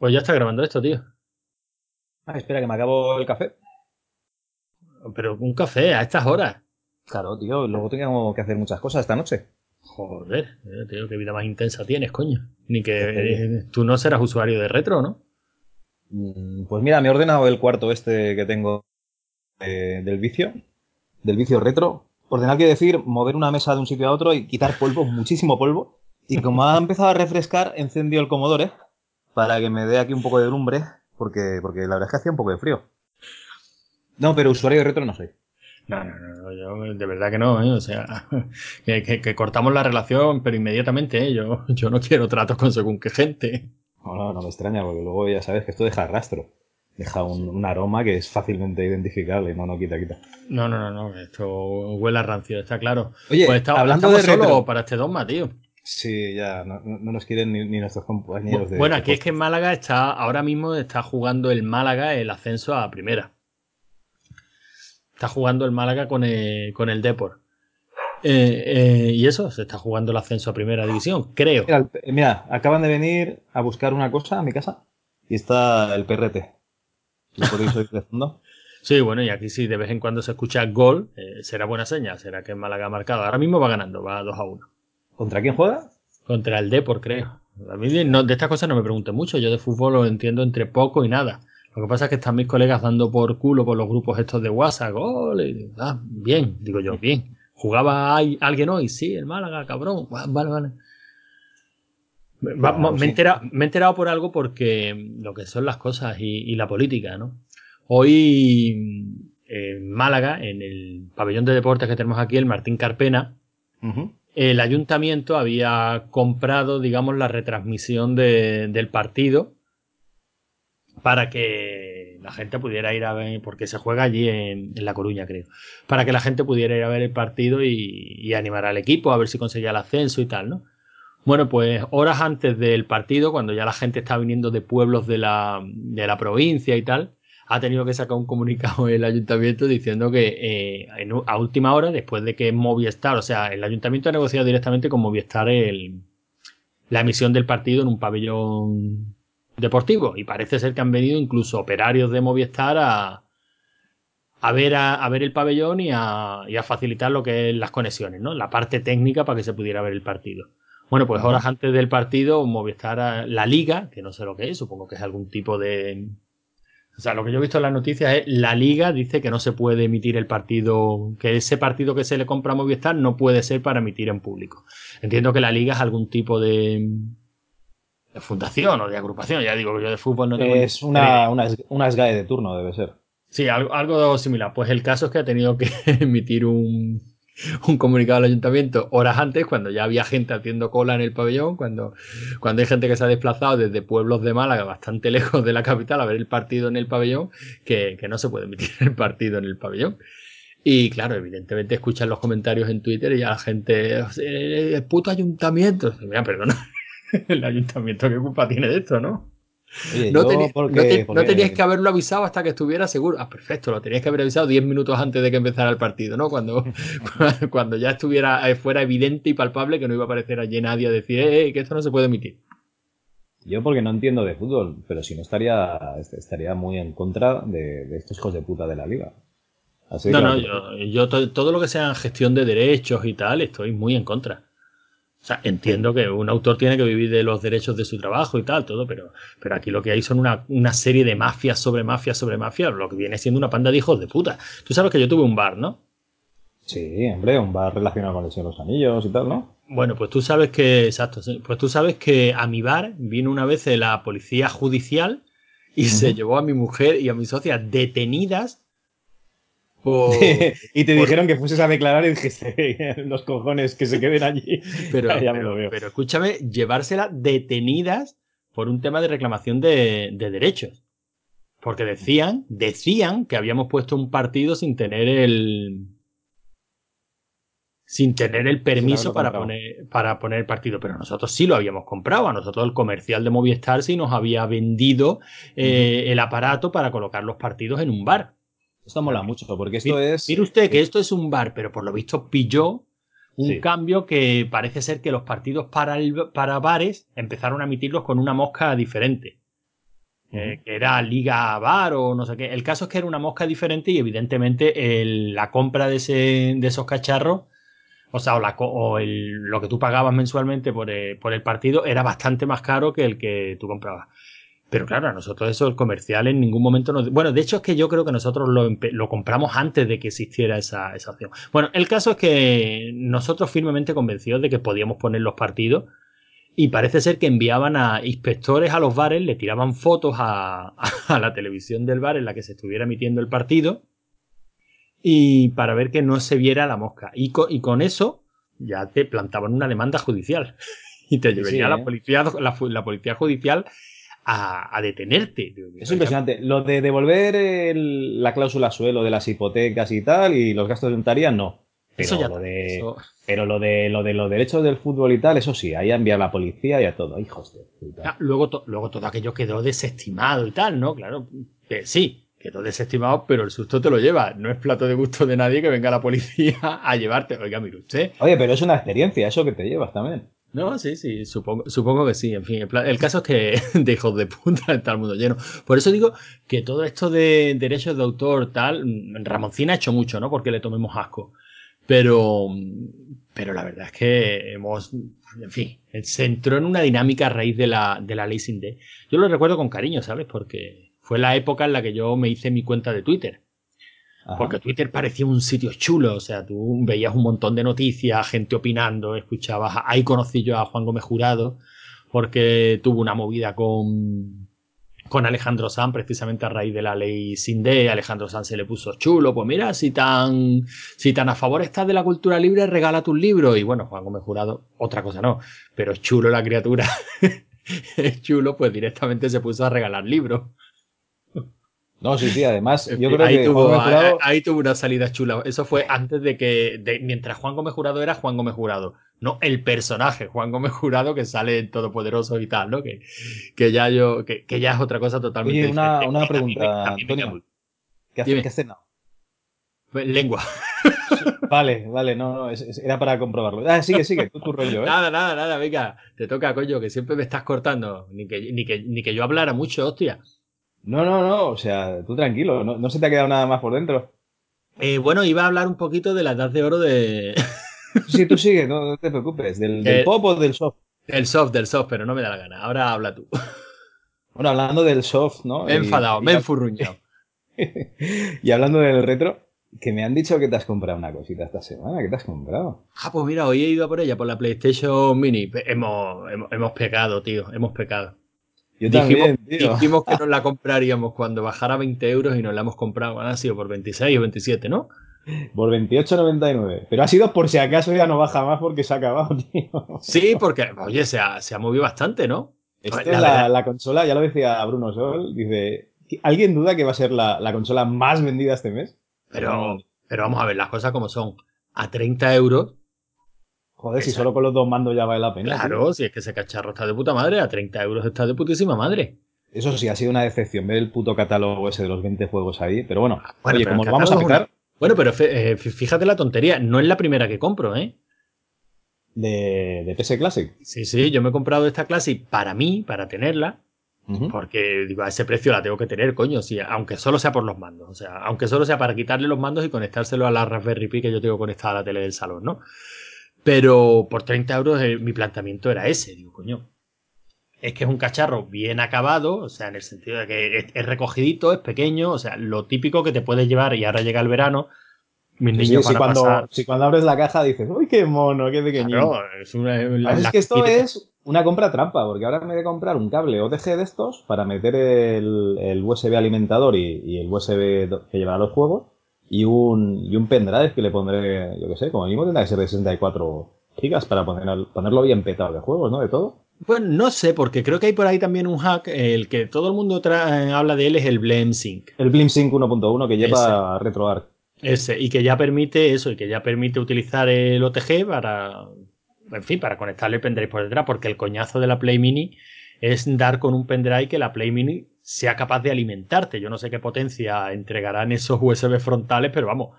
Pues ya está grabando esto, tío. Ah, espera, que me acabo el café. Pero un café a estas horas. Claro, tío, luego tengo que hacer muchas cosas esta noche. Joder, eh, tío, qué vida más intensa tienes, coño. Ni que eh, tú no serás usuario de retro, ¿no? Mm, Pues mira, me he ordenado el cuarto este que tengo eh, del vicio, del vicio retro. Ordenar quiere decir mover una mesa de un sitio a otro y quitar polvo, muchísimo polvo. Y como ha empezado a refrescar, he encendido el Commodore para que me dé aquí un poco de lumbre, porque, porque la verdad es que hacía un poco de frío. No, pero usuario de retro no soy. No, no, no, yo de verdad que no, ¿eh? O sea, que, que- que cortamos la relación, pero inmediatamente, ¿eh? Yo, yo no quiero tratos con según qué gente. No, no, no me extraña, porque luego ya sabes que esto deja rastro. Deja un, un aroma que es fácilmente identificable. No, no, quita, quita. No, no, no, no, esto huele a rancio, está claro. Oye, pues está- hablando estamos de retro- solos para este dogma, tío. Sí, ya, no, no- no nos quieren ni, ni nuestros compañeros de. Bueno, de aquí es que en Málaga está, ahora mismo está jugando el Málaga el ascenso a primera. Está jugando el Málaga con el, con el Depor. Eh, eh, y eso, se está jugando el ascenso a primera división, creo. Mira, acaban de venir a buscar una cosa a mi casa y está el PRT. ¿Lo podéis oír de fondo? Sí, bueno, y aquí si de vez en cuando se escucha gol, eh, será buena señal, será que el Málaga ha marcado. Ahora mismo va ganando, va 2 a 1. ¿Contra quién juega? Contra el Depor, creo. A mí de, no- de estas cosas no me pregunten mucho, yo de fútbol lo entiendo entre poco y nada. Lo que pasa es que están mis colegas dando por culo por los grupos estos de WhatsApp, gol, y ah, bien, digo yo, bien. ¿Jugaba alguien hoy? Sí, el Málaga, cabrón. Vale, vale. Me- va- Claro, me, he enterado, me he enterado por algo porque lo que son las cosas y, y la política, ¿no? Hoy en Málaga, en el pabellón de deportes que tenemos aquí, el Martín Carpena, Ujú. El ayuntamiento había comprado, digamos, la retransmisión de- del partido para que la gente pudiera ir a ver, porque se juega allí en, La Coruña, creo, para que la gente pudiera ir a ver el partido y, y animar al equipo, a ver si conseguía el ascenso y tal, ¿no? Bueno, pues horas antes del partido, cuando ya la gente está viniendo de pueblos de la, de la provincia y tal, ha tenido que sacar un comunicado el ayuntamiento diciendo que eh, en a última hora, después de que Movistar, o sea, el ayuntamiento ha negociado directamente con Movistar el, la emisión del partido en un pabellón deportivo y parece ser que han venido incluso operarios de Movistar a, a ver a, a ver el pabellón y a, y a facilitar lo que es las conexiones, ¿no? La parte técnica para que se pudiera ver el partido. Bueno, pues horas antes del partido, Movistar, la liga, que no sé lo que es, supongo que es algún tipo de... O sea, lo que yo he visto en las noticias es la liga dice que no se puede emitir el partido, que ese partido que se le compra a Movistar no puede ser para emitir en público. Entiendo que la liga es algún tipo de, de fundación o de agrupación, ya digo que yo de fútbol no tengo Es una, una, una SGAE de turno, debe ser. Sí, algo, algo similar. Pues el caso es que ha tenido que emitir un, un comunicado al ayuntamiento horas antes, cuando ya había gente haciendo cola en el pabellón, cuando, cuando hay gente que se ha desplazado desde pueblos de Málaga bastante lejos de la capital a ver el partido en el pabellón, que, que no se puede emitir el partido en el pabellón. Y claro, evidentemente escuchan los comentarios en Twitter y ya la gente, "Eh, el puto ayuntamiento. Mira, perdona, el ayuntamiento qué culpa tiene de esto, ¿no? Oye, No, yo teni- porque- no te- no porque- teníais que haberlo avisado hasta que estuviera seguro. Ah, perfecto, lo teníais que haber avisado 10 minutos antes de que empezara el partido, ¿no? Cuando, cuando ya estuviera, eh, fuera evidente y palpable que no iba a aparecer allí nadie a decir, eh, eh, que esto no se puede emitir. Yo porque no entiendo de fútbol, pero si no estaría, estaría muy en contra de, de estos hijos de puta de la liga. Así No, que- no, yo, yo to- todo lo que sea gestión de derechos y tal, estoy muy en contra. O sea, entiendo que un autor tiene que vivir de los derechos de su trabajo y tal, todo, pero, pero aquí lo que hay son una, una serie de mafias sobre mafias sobre mafias, lo que viene siendo una panda de hijos de puta. Tú sabes que yo tuve un bar, ¿no? Sí, hombre, un bar relacionado con el Señor de los Anillos y tal, ¿no? Bueno, pues tú sabes que, exacto, pues tú sabes que a mi bar vino una vez la policía judicial y se llevó a mi mujer y a mi socia detenidas por... y te por- dijeron que fueses a declarar y dijiste, los cojones, que se queden allí. Pero, ya me pero- lo veo. pero escúchame, llevársela detenidas por un tema de reclamación de, de derechos. Porque decían, decían que habíamos puesto un partido sin tener el. Sin tener el permiso haberlo para comprado. poner, para poner el partido. Pero nosotros sí lo habíamos comprado. A nosotros el comercial de Movistar sí nos había vendido eh, el aparato para colocar los partidos en un bar. Esto mola mucho, porque esto es... Mire usted que esto es un bar, pero por lo visto pilló un Sí. cambio que parece ser que los partidos para, el- para bares empezaron a emitirlos con una mosca diferente. eh, que era Liga Bar o no sé qué. El caso es que era una mosca diferente y evidentemente la compra de, ese, de esos cacharros, o sea, o, lo que tú pagabas mensualmente por, eh, por el partido era bastante más caro que el que tú comprabas. Pero claro, a nosotros eso, el comercial en ningún momento nos... Bueno, de hecho es que yo creo que nosotros lo, compramos antes de que existiera esa, esa, opción. Bueno, el caso es que nosotros firmemente convencidos de que podíamos poner los partidos y parece ser que enviaban a inspectores a los bares, le tiraban fotos a, la televisión del bar en la que se estuviera emitiendo el partido y para ver que no se viera la mosca. Y con, eso ya te plantaban una demanda judicial y te llevaría la, ¿eh? policía, la policía judicial a, detenerte. Es impresionante. Lo de devolver la cláusula suelo de las hipotecas y tal y los gastos de notaría, no. Pero eso ya lo de, Pero lo de, lo de los derechos del fútbol y tal, eso sí, ahí a enviar a la policía y a todo. Hijos de luego, luego todo aquello quedó desestimado y tal, ¿no? Claro, sí, quedó desestimado, pero el susto te lo lleva. No es plato de gusto de nadie que venga la policía a llevarte. Oiga, mire usted. Oye, pero es una experiencia, eso que te llevas también. No, sí, sí, supongo, supongo que sí. En fin, el, caso es que de hijos de puta está el mundo lleno. Por eso digo que todo esto de derechos de autor, tal, Ramoncina ha hecho mucho, ¿no? Porque le tomemos asco. Pero, pero la verdad es que hemos, en fin, se entró en una dinámica a raíz de la, de la ley sin D. Yo lo recuerdo con cariño, ¿sabes? Porque fue la época en la que yo me hice mi cuenta de Twitter. Porque Twitter parecía un sitio chulo, o sea, tú veías un montón de noticias, gente opinando, escuchabas. Ahí conocí yo a Juan Gómez Jurado, porque tuvo una movida con, con Alejandro Sanz, precisamente a raíz de la ley Sinde. Alejandro Sanz se le puso chulo, pues mira, si tan, si tan a favor estás de la cultura libre, regala tus libros. Y bueno, Juan Gómez Jurado, otra cosa no, pero es chulo la criatura. es chulo, pues directamente se puso a regalar libros. No, sí, sí, además, yo creo ahí que tuvo, ahí, tuvo una salida chula. Eso fue antes de que, mientras Juan Gómez Jurado era Juan Gómez Jurado, no el personaje Juan Gómez Jurado que sale en Todopoderoso y tal, ¿no? Que, que ya yo, que, ya es otra cosa totalmente Oye, una, una pregunta, Antonio. ¿Qué, hace, ¿Qué pues, Lengua. Vale, vale, no, no, era para comprobarlo. Ah, sigue, sigue, tú tu rollo, ¿eh? Nada, nada, nada, venga, te toca, coño, que siempre me estás cortando. Ni que, ni que, ni que yo hablara mucho, hostia. No, no, no, o sea, tú tranquilo, no, se te ha quedado nada más por dentro. Eh, bueno, iba a hablar un poquito de la edad de oro de. sí, tú sigue, no, te preocupes. ¿Del, del pop o del soft? Del soft, del soft, pero no me da la gana. Ahora habla tú. Bueno, hablando del soft, ¿no? Me he enfadado, me he enfurruñado. y hablando del retro, que me han dicho que te has comprado una cosita esta semana. ¿Qué te has comprado? Ah, pues mira, hoy he ido a por ella, por la PlayStation Mini. Hemos, hemos, hemos pecado, tío, hemos pecado. Yo dijimos, dijimos que nos la compraríamos cuando bajara 20 euros y nos la hemos comprado. Ha sido por 26 o 27, ¿no? Por 28,99. Pero ha sido por si acaso ya no baja más porque se ha acabado, tío. Sí, porque, oye, se ha, se ha movido bastante, ¿no? Esta es la, consola, ya lo decía Bruno Sol, dice, ¿alguien duda que va a ser la, consola más vendida este mes? Pero, pero vamos a ver, las cosas como son. A 30 euros Joder, si solo con los dos mandos ya vale la pena. Claro, si es que ese cacharro está de puta madre, a 30 euros está de putísima madre. Eso sí, ha sido una decepción ver el puto catálogo ese de los 20 juegos ahí, pero bueno, ah, oye, como vamos a empezar... Bueno, pero eh, fíjate la tontería, no es la primera que compro, ¿eh? De, de PS Classic. Sí, sí, yo me he comprado esta Classic para mí, para tenerla, porque digo, a ese precio la tengo que tener, coño, si, aunque solo sea por los mandos, o sea, aunque solo sea para quitarle los mandos y conectárselo a la Raspberry Pi que yo tengo conectada a la tele del salón, ¿no? Pero por 30 euros eh, mi planteamiento era ese, digo, coño. Es que es un cacharro bien acabado, o sea, en el sentido de que es, recogidito, es pequeño, o sea, lo típico que te puedes llevar y ahora llega el verano. Mis niños si, cuando, si cuando abres la caja dices, uy, qué mono, qué pequeño. es, es que esto es una compra trampa, porque ahora me voy a comprar un cable OTG de estos para meter el, USB alimentador y, y, el USB que lleva los juegos y un, y un pendrive que le pondré, yo qué sé, como mínimo tendrá que ser de 64 gigas para poner, ponerlo bien petado de juegos, ¿no? De todo. Pues no sé, porque creo que hay por ahí también un hack, el que todo el mundo habla de él es el BleemSync. El BleemSync 1.1 que lleva RetroArch. Ese, y que ya permite eso, y que ya permite utilizar el OTG para, en fin, para conectarle el pendrive por detrás, porque el coñazo de la Play Mini es dar con un pendrive que la Play Mini sea capaz de alimentarte. Yo no sé qué potencia entregarán esos USB frontales, pero vamos,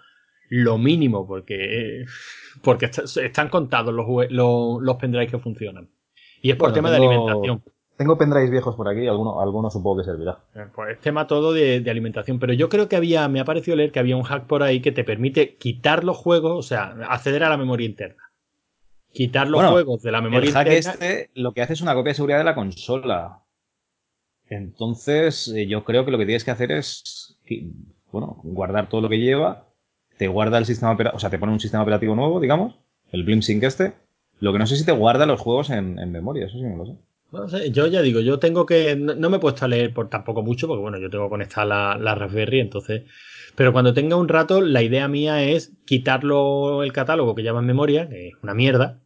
lo mínimo, porque, porque están contados los, los, pendrives que funcionan. Y es por tema de alimentación. tengo pendrives viejos por aquí, alguno, alguno supongo que servirá. Eh, pues es tema todo de, alimentación, pero yo creo que había, me ha parecido leer que había un hack por ahí que te permite quitar los juegos, o sea, acceder a la memoria interna. Quitar los juegos de la memoria el hack este lo que hace es una copia de seguridad de la consola. Entonces, eh, yo creo que lo que tienes que hacer es, bueno, guardar todo lo que lleva, te guarda el sistema operativo, o sea, te pone un sistema operativo nuevo, digamos, el BlimSync este. Lo que no sé si te guarda los juegos en, memoria, eso sí no lo sé. No sé, yo ya digo, yo tengo que. No, me he puesto a leer por tampoco mucho, porque bueno, yo tengo conectada la, la Raspberry, entonces. Pero cuando tenga un rato, la idea mía es quitarlo el catálogo que lleva en memoria, que es una mierda,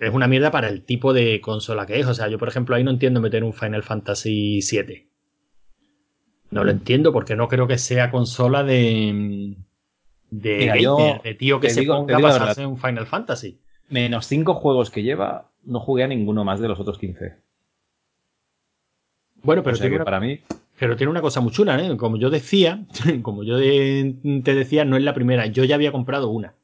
es una mierda para el tipo de consola que es. O sea, yo, por ejemplo, ahí no entiendo meter un Final Fantasy VII. No lo entiendo porque no creo que sea consola de. de, de tío que se ponga a pasarse un Final Fantasy. Menos cinco juegos que lleva, no jugué a ninguno más de los otros 15. Bueno, pero tiene una, para mí. Pero tiene una cosa muy chula, ¿eh? Como yo decía, como yo te decía, no es la primera. Yo ya había comprado una.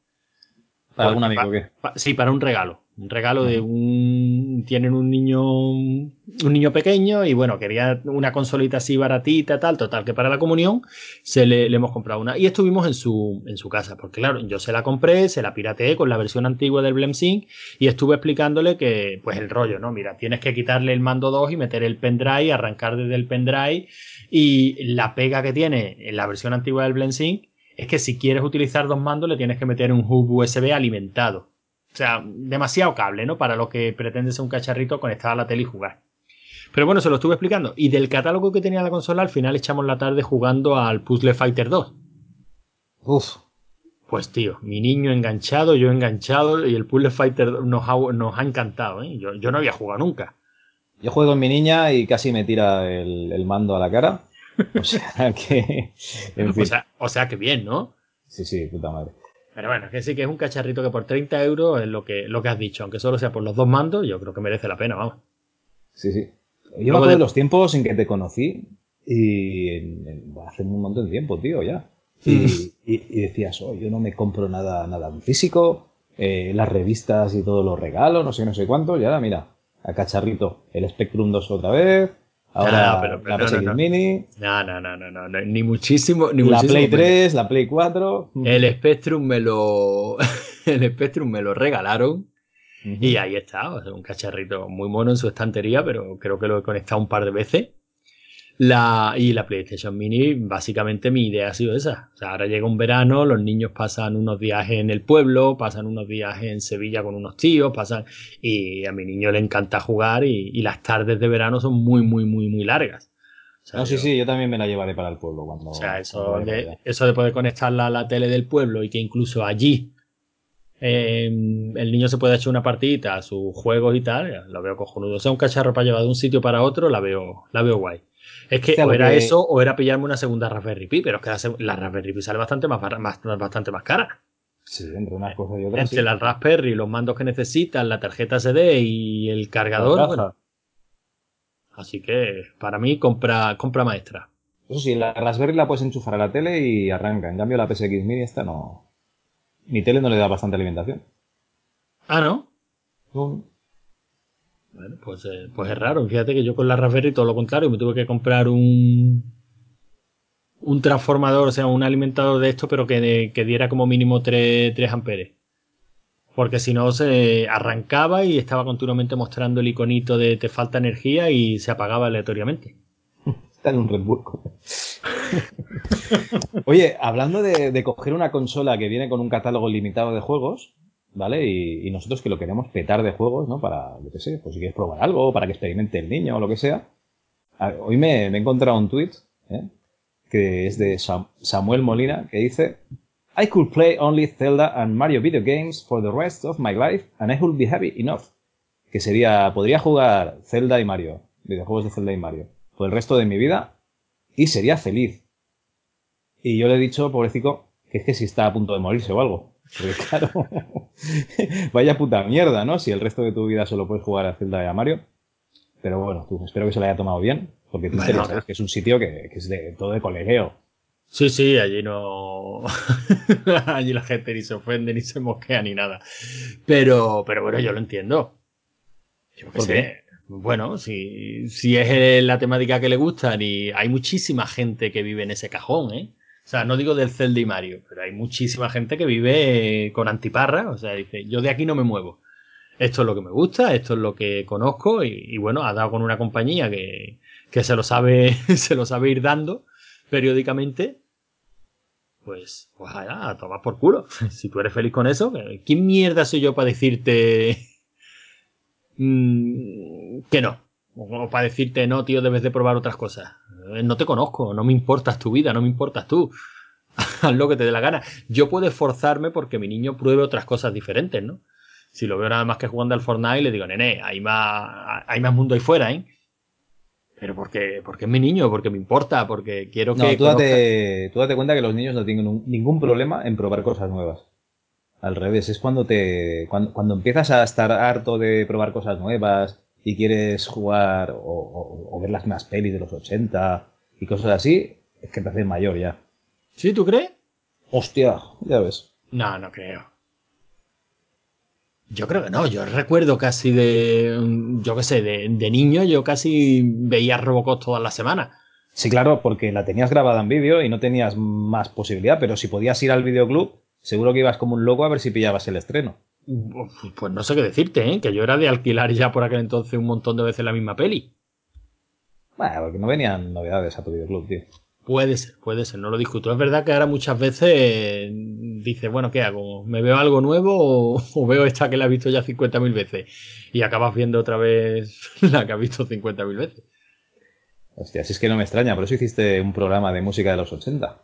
¿Para algún amigo qué? sí, para un regalo. Un regalo de un. Tienen un niño. Un niño pequeño y bueno, quería una consolita así baratita, tal. Total, que para la comunión se le, hemos comprado una. Y estuvimos en su, en su casa. Porque claro, yo se la compré, se la pirateé con la versión antigua del BlemSync y estuve explicándole que, pues el rollo, ¿no? Mira, tienes que quitarle el mando 2 y meter el pendrive, arrancar desde el pendrive. Y la pega que tiene en la versión antigua del BlemSync es que si quieres utilizar dos mandos le tienes que meter un hub USB alimentado. O sea, demasiado cable, ¿no? Para lo que pretende ser un cacharrito conectado a la tele y jugar. Pero bueno, se lo estuve explicando. Y del catálogo que tenía la consola, al final echamos la tarde jugando al Puzzle Fighter 2. Uf. Pues tío, mi niño enganchado, yo enganchado, y el Puzzle Fighter nos ha, nos ha encantado, ¿eh? Yo, no había jugado nunca. Yo juego con mi niña y casi me tira el, mando a la cara. O sea que. o, sea, o sea que bien, ¿no? Sí, sí, puta madre. Pero bueno, que sí que es un cacharrito que por 30 euros es lo que, lo que has dicho, aunque solo sea por los dos mandos, yo creo que merece la pena, vamos. Sí, sí. Yo me de los tiempos en que te conocí y hace un montón de tiempo, tío, ya. Y, y, decías, oh, yo no me compro nada, nada físico, eh, las revistas y todos los regalos, no sé, no sé cuánto, y ahora mira, a cacharrito, el Spectrum 2 otra vez, Ahora pero, la PSX no, Mini. No, no, no, no, no, ni muchísimo. Ni la Play 3, la Play 4. El Spectrum me lo. el Spectrum me lo regalaron. Y ahí está, un cacharrito muy mono en su estantería, pero creo que lo he conectado un par de veces. La, y la PlayStation Mini, básicamente mi idea ha sido esa. O sea, ahora llega un verano, los niños pasan unos días en el pueblo, pasan unos días en Sevilla con unos tíos, pasan. Y a mi niño le encanta jugar y, las tardes de verano son muy, muy, muy, muy largas. no, sí, sí, yo también me la llevaré para el pueblo cuando. O sea, eso, de, eso de poder conectarla a la tele del pueblo y que incluso allí eh, el niño se puede echar una partidita a sus juegos y tal, lo veo cojonudo. O sea, un cacharro para llevar de un sitio para otro, la veo, la veo guay. Es que o era eso o era pillarme una segunda Raspberry Pi, pero es que la, Raspberry Pi sale bastante más, bastante más cara. Sí, entre unas cosas y otras. Entre la Raspberry, los mandos que necesitan, la tarjeta SD y el cargador. Así que para mí, compra, compra maestra. Eso sí, la Raspberry la puedes enchufar a la tele y arranca. En cambio, la PSX Mini esta no. Mi tele no le da bastante alimentación. Ah, ¿no? No. Bueno, pues, eh, pues es raro. Fíjate que yo con la Raspberry todo lo contrario, me tuve que comprar un un transformador, o sea, un alimentador de esto, pero que, diera como mínimo 3, 3 amperes. Porque si no se arrancaba y estaba continuamente mostrando el iconito de te falta energía y se apagaba aleatoriamente. Está en un Red Bull. Oye, hablando de coger una consola que viene con un catálogo limitado de juegos, ¿vale? Y, nosotros que lo queremos petar de juegos, ¿no? Para, lo que sé, pues si quieres probar algo, para que experimente el niño o lo que sea. hoy me, he encontrado un tweet, ¿eh? que es de Samuel Molina, que dice, I could play only Zelda and Mario video games for the rest of my life and I would be happy enough. Que sería, podría jugar Zelda y Mario, videojuegos de Zelda y Mario, por el resto de mi vida y sería feliz. Y yo le he dicho, pobrecito, que es que si está a punto de morirse o algo. Claro, vaya puta mierda, ¿no? Si el resto de tu vida solo puedes jugar a Zelda y a Mario. Pero bueno, tú, espero que se lo haya tomado bien, porque tú sabes que es un sitio que, es de todo de colegio. Sí, sí, allí no. allí la gente ni se ofende, ni se mosquea, ni nada. Pero, pero bueno, yo lo entiendo. Yo qué sé. Bueno, si, si es la temática que le gustan y hay muchísima gente que vive en ese cajón, ¿eh? O sea, no digo del Zelda y Mario, pero hay muchísima gente que vive con antiparra. O sea, dice, yo de aquí no me muevo. Esto es lo que me gusta, esto es lo que conozco y, bueno, ha dado con una compañía que, que se lo sabe, se lo sabe ir dando periódicamente. Pues, pues allá, a tomar por culo. Si tú eres feliz con eso, ¿quién mierda soy yo para decirte mm, que no? O para decirte, no, tío, debes de probar otras cosas. Eh, no te conozco, no me importas tu vida, no me importas tú. Haz lo que te dé la gana. Yo puedo esforzarme porque mi niño pruebe otras cosas diferentes, ¿no? Si lo veo nada más que jugando al Fortnite, le digo, nene, hay más, hay más mundo ahí fuera, ¿eh? Pero porque, porque es mi niño, porque me importa, porque quiero que. No, tú date, tú date cuenta que los niños no tienen ningún problema en probar cosas nuevas. Al revés, es cuando te. Cuando, cuando empiezas a estar harto de probar cosas nuevas, y quieres jugar o, ver las más pelis de los 80 y cosas así, es que te haces mayor ya. ¿Sí, tú crees? Hostia, ya ves. No, no creo. Yo creo que no, yo recuerdo casi de, yo qué sé, de, niño yo casi veía Robocop todas las semanas. Sí, claro, porque la tenías grabada en vídeo y no tenías más posibilidad, pero si podías ir al videoclub, seguro que ibas como un loco a ver si pillabas el estreno. Pues no sé qué decirte, ¿eh? que yo era de alquilar ya por aquel entonces un montón de veces la misma peli. Bueno, porque no venían novedades a tu videoclub, tío. Puede ser, puede ser, no lo discuto. Es verdad que ahora muchas veces dices, bueno, ¿qué hago? ¿Me veo algo nuevo o, veo esta que la he visto ya 50.000 veces? Y acabas viendo otra vez la que has visto 50.000 veces. Hostia, si es que no me extraña, por eso hiciste un programa de música de los 80.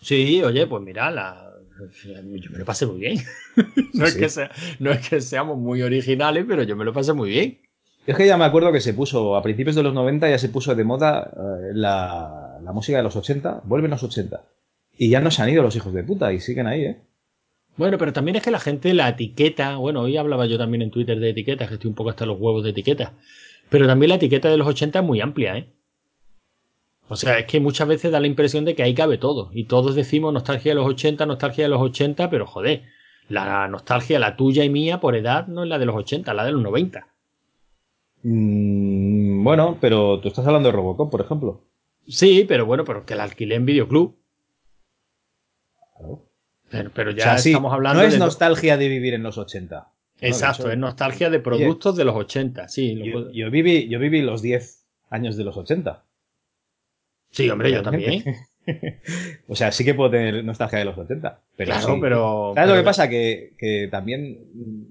Sí, oye, pues mira, la, yo me lo pasé muy bien. no, es que no es que seamos muy originales, pero yo me lo pasé muy bien. Es que ya me acuerdo que se puso, a principios de los 90 ya se puso de moda eh, la, música de los 80, vuelven los 80. Y ya no se han ido los hijos de puta y siguen ahí, ¿eh? Bueno, pero también es que la gente la etiqueta, bueno, hoy hablaba yo también en Twitter de etiquetas, que estoy un poco hasta los huevos de etiquetas, pero también la etiqueta de los 80 es muy amplia, ¿eh? O sea, es que muchas veces da la impresión de que ahí cabe todo. Y todos decimos nostalgia de los 80, nostalgia de los 80, pero joder, la nostalgia, la tuya y mía por edad, no es la de los 80, la de los 90. Mm, bueno, pero tú estás hablando de Robocop, por ejemplo. Sí, pero bueno, pero que la alquilé en videoclub. Claro. Pero, ya estamos hablando. No es nostalgia de vivir en los 80. Exacto, es nostalgia de productos de los 80, sí. Yo, viví, yo viví los 10 años de los 80. Sí, hombre, yo también. o sea, sí que puedo tener nostalgia de los 80. Pero claro, pero. ¿Sabes lo que pasa? Que, también,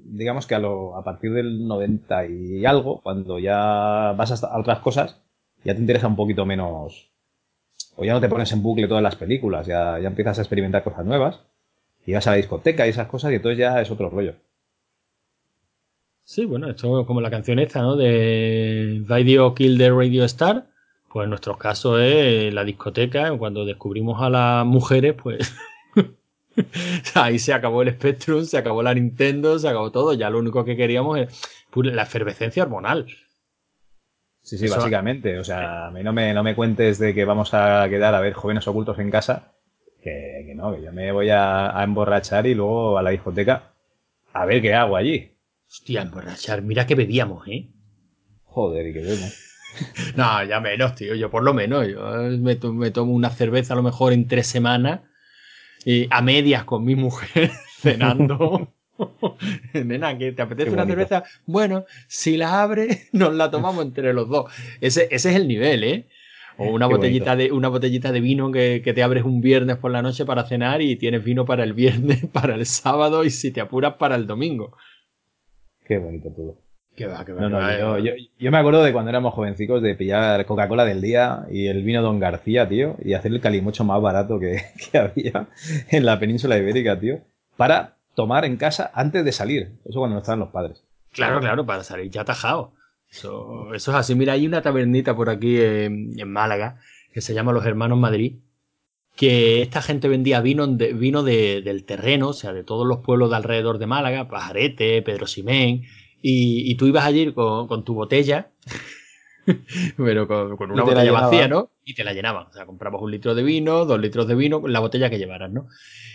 digamos que a, lo, a partir del 90 y algo, cuando ya vas a otras cosas, ya te interesa un poquito menos. O ya no te pones en bucle todas las películas, ya, ya empiezas a experimentar cosas nuevas. Y vas a la discoteca y esas cosas, y entonces ya es otro rollo. Sí, bueno, esto como la canción esta, ¿no? De Radio Kill the Radio Star pues en nuestro caso es la discoteca, cuando descubrimos a las mujeres, pues ahí se acabó el Spectrum, se acabó la Nintendo, se acabó todo. Ya lo único que queríamos es la efervescencia hormonal. Sí, sí, básicamente. O sea, a mí no me, no me cuentes de que vamos a quedar a ver jóvenes ocultos en casa. Que, no, que yo me voy a, a, emborrachar y luego a la discoteca a ver qué hago allí. Hostia, emborrachar. Mira que bebíamos, ¿eh? Joder, y que bebemos. no, ya menos, tío. Yo por lo menos, yo me, tomo una cerveza a lo mejor en tres semanas y a medias con mi mujer cenando. Nena, ¿que te apetece una cerveza? Bueno, si la abre, nos la tomamos entre los dos. Ese, ese es el nivel, ¿eh? O una botellita, de, una botellita de vino que, que, te abres un viernes por la noche para cenar y tienes vino para el viernes, para el sábado y si te apuras para el domingo. Qué bonito todo. Que va, que va, no, no, yo, yo, me acuerdo de cuando éramos jovencicos de pillar Coca-Cola del día y el vino Don García, tío, y hacer el calimocho más barato que, que, había en la península ibérica, tío, para tomar en casa antes de salir. Eso cuando no estaban los padres. Claro, claro, para salir ya atajado. Eso, eso es así. Mira, hay una tabernita por aquí en, en, Málaga que se llama Los Hermanos Madrid, que esta gente vendía vino, de, vino de, del terreno, o sea, de todos los pueblos de alrededor de Málaga, Pajarete, Pedro Simén y, tú ibas allí con, con tu botella, pero con, una botella vacía, ¿no? Y te la llenaban. O sea, comprabas un litro de vino, dos litros de vino, la botella que llevaras, ¿no?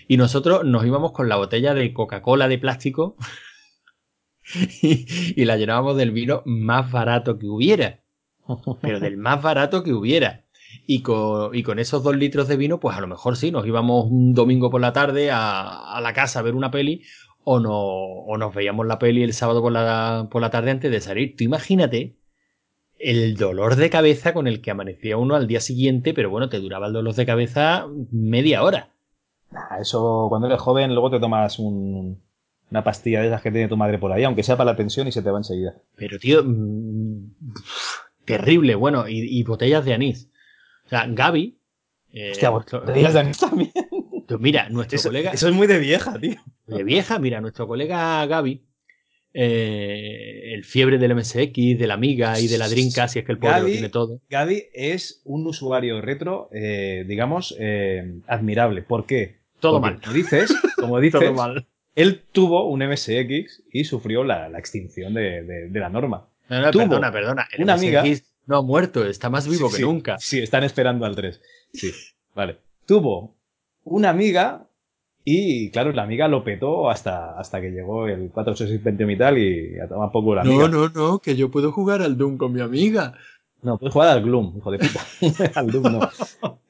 Y nosotros nos íbamos con la botella de Coca-Cola de plástico. y, la llenábamos del vino más barato que hubiera. Pero del más barato que hubiera. Y con, y con, esos dos litros de vino, pues a lo mejor sí, nos íbamos un domingo por la tarde a, a la casa a ver una peli o, no, o nos veíamos la peli el sábado por la, por la tarde antes de salir. Tú imagínate el dolor de cabeza con el que amanecía uno al día siguiente, pero bueno, te duraba el dolor de cabeza media hora. Eso, cuando eres joven, luego te tomas una pastilla de esas que tiene tu madre por ahí, aunque sea para la tensión y se te va enseguida. Pero, tío, mm, terrible. Bueno, y, botellas de anís. O sea, Gaby. Eh, Hostia, botellas de anís también. Mira, nuestro colega. Eso es muy de vieja, tío. De vieja, mira, nuestro colega Gaby. Eh, el fiebre del MSX, de la Amiga y de la Dreamcast, si es que el pobre lo tiene todo. Gaby es un usuario retro, eh, digamos, admirable. ¿Por qué? Todo mal. Como dices, como dices él tuvo un MSX y sufrió la, extinción de, la norma. No, no, perdona, perdona. El una amiga. No ha muerto, está más vivo que nunca. Sí, están esperando al 3. Sí, vale. Tuvo una amiga y, claro, la amiga lo petó hasta, hasta que llegó el 486 y tal y a tomar poco la amiga. No, no, no, que yo puedo jugar al Doom con mi amiga. No, puedes jugar al Gloom, hijo de puta. al Doom no.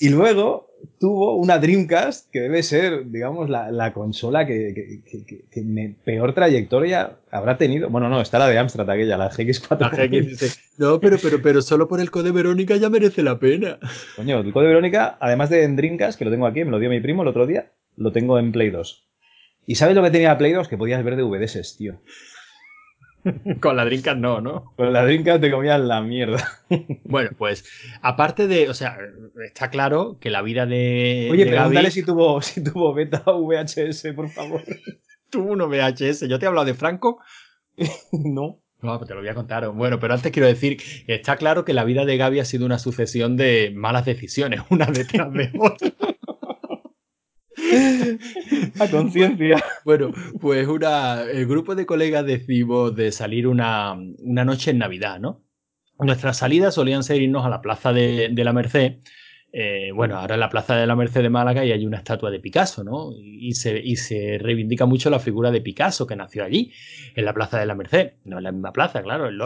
Y luego tuvo una Dreamcast que debe ser, digamos, la, consola que, peor trayectoria habrá tenido. Bueno, no, está la de Amstrad aquella, la GX4. La GX, no, pero, pero, pero solo por el Code Verónica ya merece la pena. Coño, el Code Verónica, además de en Dreamcast, que lo tengo aquí, me lo dio mi primo el otro día, lo tengo en Play 2. ¿Y sabes lo que tenía Play 2? Que podías ver de VDS, tío. Con la Dreamcast no, ¿no? Con la Dreamcast te comías la mierda. bueno, pues aparte de, o sea, está claro que la vida de. Oye, pregúntale si tuvo, si tuvo beta VHS, por favor. tuvo uno VHS. ¿Yo te he hablado de Franco? no. No, pues te lo voy a contar. Bueno, pero antes quiero decir que está claro que la vida de Gaby ha sido una sucesión de malas decisiones, una detrás de otra. A conciencia. Bueno, pues una, el grupo de colegas decimos de salir una, noche en Navidad, ¿no? Nuestras salidas solían ser irnos a la Plaza de, la Merced. Eh, bueno, ahora en la Plaza de la Merced de Málaga y hay una estatua de Picasso, ¿no? Y se, y se reivindica mucho la figura de Picasso que nació allí, en la Plaza de la Merced. No en la misma plaza, claro, en,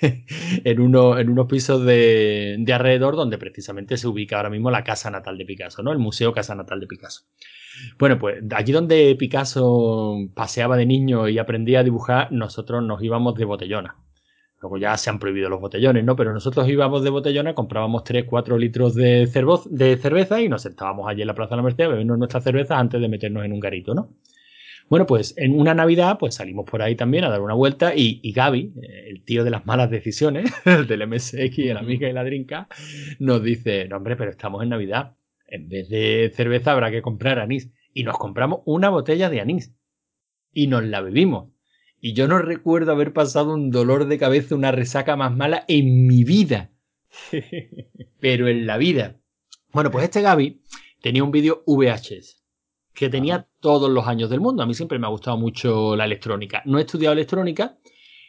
en, uno, en unos pisos de, de alrededor donde precisamente se ubica ahora mismo la casa natal de Picasso, ¿no? El Museo Casa Natal de Picasso. Bueno, pues allí donde Picasso paseaba de niño y aprendía a dibujar, nosotros nos íbamos de botellona. Luego ya se han prohibido los botellones, ¿no? Pero nosotros íbamos de botellona, comprábamos 3, 4 litros de, cerveza y nos sentábamos allí en la Plaza de la Merced a bebernos nuestras cervezas antes de meternos en un garito, ¿no? Bueno, pues en una Navidad, pues salimos por ahí también a dar una vuelta y, y Gaby, eh, el tío de las malas decisiones, el del MSX, el amiga y la drinka, nos dice, no hombre, pero estamos en Navidad en vez de cerveza habrá que comprar anís. Y nos compramos una botella de anís. Y nos la bebimos. Y yo no recuerdo haber pasado un dolor de cabeza, una resaca más mala en mi vida. Pero en la vida. Bueno, pues este Gaby tenía un vídeo VHS que tenía todos los años del mundo. A mí siempre me ha gustado mucho la electrónica. No he estudiado electrónica,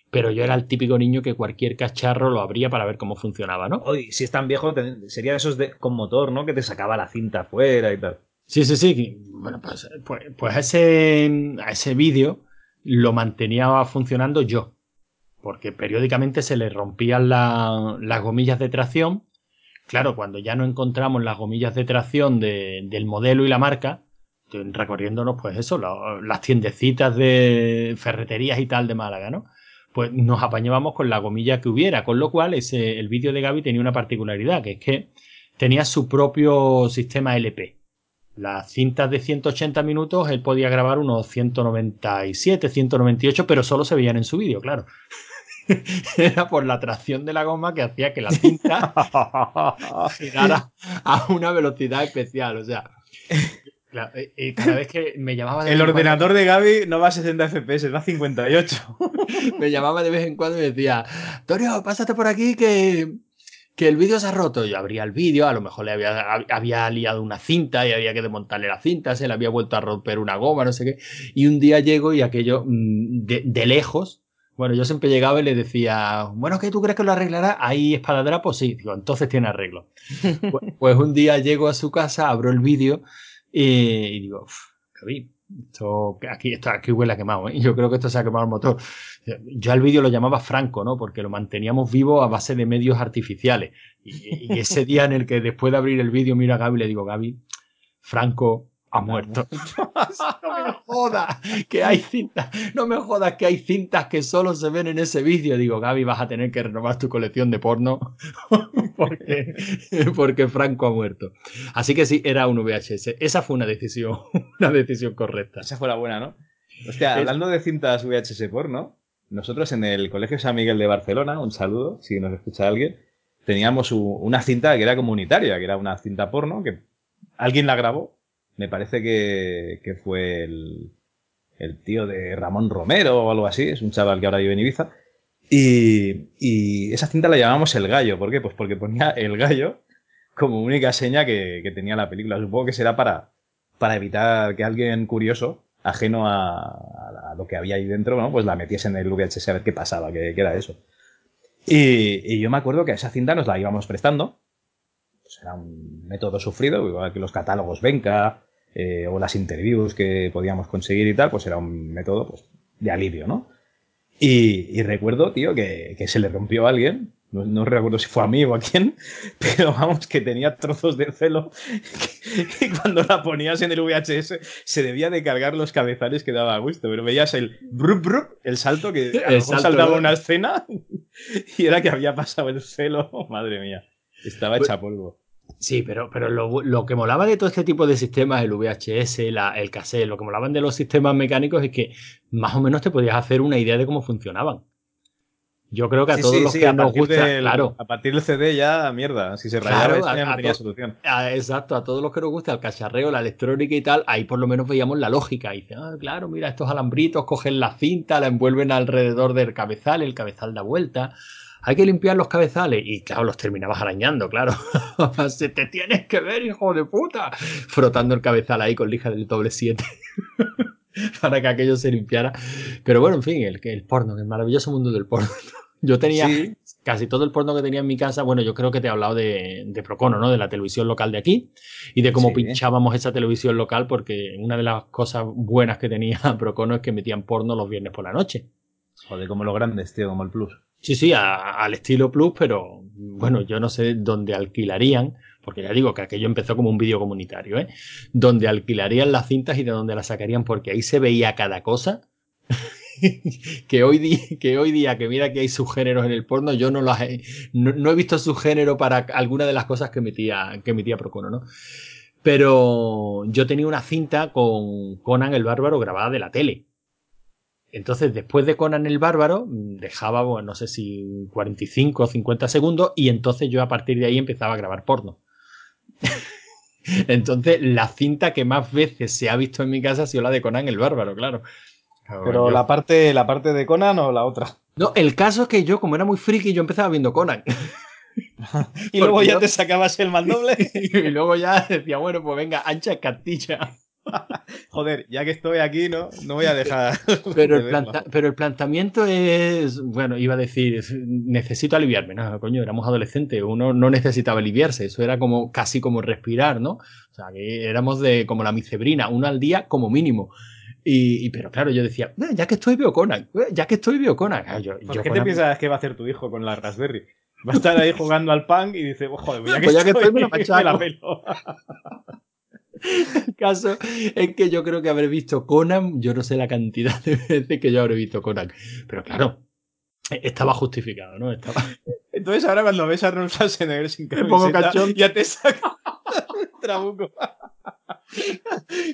pero yo era el típico niño que cualquier cacharro lo abría para ver cómo funcionaba, ¿no? Oye, si es tan viejo, sería de esos de, con motor, ¿no? Que te sacaba la cinta afuera y tal. Sí, sí, sí. Bueno, pues, pues, pues ese, a ese vídeo lo mantenía funcionando yo. Porque periódicamente se le rompían las gomillas de tracción. Claro, cuando ya no encontramos las gomillas de tracción del modelo y la marca, recorriéndonos, pues eso, las tiendecitas de ferreterías y tal de Málaga, ¿no? pues nos apañábamos con la gomilla que hubiera, con lo cual ese, el vídeo de Gaby tenía una particularidad, que es que tenía su propio sistema LP. Las cintas de 180 minutos él podía grabar unos 197, 198, pero solo se veían en su vídeo, claro. Era por la tracción de la goma que hacía que la cinta girara a una velocidad especial. O sea, y cada vez que me llamaba El ordenador de Gaby no va a 60 FPS, va a 58. me llamaba de vez en cuando y me decía, Torio, pásate por aquí que, que el vídeo se ha roto. Yo abría el vídeo, a lo mejor le había, había liado una cinta y había que desmontarle la cinta, se le había vuelto a romper una goma, no sé qué. Y un día llego y aquello mm, de, lejos, bueno, yo siempre llegaba y le decía, bueno, ¿qué tú crees que lo arreglará? Ahí espadadera, pues sí, digo, entonces tiene arreglo. pues, pues, un día llego a su casa, abro el vídeo y digo, Gaby, Esto, aquí, esto, aquí huele a quemado, ¿eh? Yo creo que esto se ha quemado el motor. Yo al vídeo lo llamaba Franco, ¿no? Porque lo manteníamos vivo a base de medios artificiales. Y, y ese día en el que después de abrir el vídeo miro a Gaby y le digo, Gaby, Franco ha muerto. no me jodas que hay cintas, no me jodas que hay cintas que solo se ven en ese vídeo. Digo, Gaby, vas a tener que renovar tu colección de porno porque, porque Franco ha muerto. Así que sí, era un VHS. Esa fue una decisión, una decisión correcta. Esa fue la buena, ¿no? Hostia, hablando de cintas VHS porno, nosotros en el Colegio San Miguel de Barcelona, un saludo, si nos escucha alguien, teníamos una cinta que era comunitaria, que era una cinta porno, que alguien la grabó me parece que, fue el, tío de Ramón Romero o algo así, es un chaval que ahora vive en Ibiza. Y, esa cinta la llamamos El Gallo, ¿por qué? Pues porque ponía El Gallo como única seña que, tenía la película. Supongo que será para, para evitar que alguien curioso, ajeno a, lo que había ahí dentro, ¿no? pues la metiese en el VHS a ver qué pasaba, qué, era eso. Y, yo me acuerdo que esa cinta nos la íbamos prestando pues era un método sufrido, igual que los catálogos Venca eh, o las interviews que podíamos conseguir y tal, pues era un método pues, de alivio, ¿no? Y, recuerdo, tío, que, se le rompió a alguien, no, recuerdo si fue a mí o a quién, pero vamos, que tenía trozos de celo y cuando la ponías en el VHS se debía de cargar los cabezales que daba gusto, pero veías el brup brup, el salto que a lo saltaba una escena y era que había pasado el celo, madre mía. Estaba hecha polvo. Sí, pero, pero lo, que molaba de todo este tipo de sistemas, el VHS, el cassette, lo que molaban de los sistemas mecánicos es que más o menos te podías hacer una idea de cómo funcionaban. Yo creo que a todos los que nos gusta, claro. A partir del CD ya, mierda, si se rayaba ya no tenía solución. exacto, a todos los que nos gusta el cacharreo, la electrónica y tal, ahí por lo menos veíamos la lógica. Y dicen, ah, claro, mira, estos alambritos cogen la cinta, la envuelven alrededor del cabezal, el cabezal da vuelta hay que limpiar los cabezales. Y claro, los terminabas arañando, claro. Se te tienes que ver, hijo de puta. Frotando el cabezal ahí con lija del doble 7. para que aquello se limpiara. Pero bueno, en fin, el, el porno, el maravilloso mundo del porno. Yo tenía casi todo el porno que tenía en mi casa. Bueno, yo creo que te he hablado de, Procono, ¿no? De la televisión local de aquí y de cómo pinchábamos esa televisión local, porque una de las cosas buenas que tenía Procono es que metían porno los viernes por la noche. Joder, como los grandes, tío, como el plus. Sí, sí, al estilo Plus, pero bueno, yo no sé dónde alquilarían, porque ya digo que aquello empezó como un vídeo comunitario, ¿eh? Donde alquilarían las cintas y de dónde las sacarían, porque ahí se veía cada cosa. que, hoy día, que hoy día, que mira que hay subgéneros en el porno, yo no las he, no, he visto subgénero para alguna de las cosas que metía, que metía Procono, ¿no? Pero yo tenía una cinta con Conan el Bárbaro grabada de la tele. Entonces, después de Conan el Bárbaro, dejaba, bueno, no sé si 45 o 50 segundos, y entonces yo a partir de ahí empezaba a grabar porno. entonces, la cinta que más veces se ha visto en mi casa ha sido la de Conan el Bárbaro, claro. Pero la, parte, la parte de Conan o la otra. No, el caso es que yo, como era muy friki, yo empezaba viendo Conan. y luego ya te sacabas el mandoble. y luego ya decía, bueno, pues venga, ancha castilla. Joder, ya que estoy aquí, ¿no? No voy a dejar. Pero el, pero el planteamiento es. Bueno, iba a decir, necesito aliviarme. No, coño, éramos adolescentes, uno no necesitaba aliviarse, eso era como casi como respirar, ¿no? O sea, que éramos de como la micebrina, uno al día como mínimo. Y, pero claro, yo decía, ya que estoy veo Conan, ya que estoy veo Conan. Ah, yo, ¿Qué te piensas que va a hacer tu hijo con la Raspberry? Va a estar ahí jugando al punk y dice, joder, ya que, pues ya que estoy, me la pelo. El caso es que yo creo que habré visto Conan, yo no sé la cantidad de veces que yo habré visto Conan, pero claro, estaba justificado, ¿no? Estaba... Entonces ahora cuando ves a Arnold Schwarzenegger sin camiseta, ya te saca trabuco.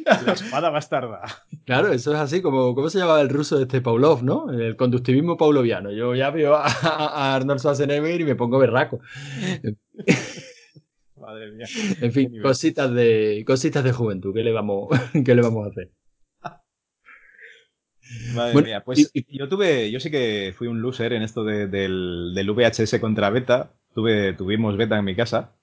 La espada bastarda. Claro, eso es así como, ¿cómo se llamaba el ruso de este Pavlov, no? El conductivismo pauloviano. Yo ya veo a, a Arnold Schwarzenegger y me pongo berraco. Madre mía. En fin, cositas de, cositas de juventud. ¿Qué le vamos, qué le vamos a hacer? Madre mía, pues yo tuve, yo sí que fui un loser en esto del, del, VHS contra beta. Tuve, tuvimos beta en mi casa.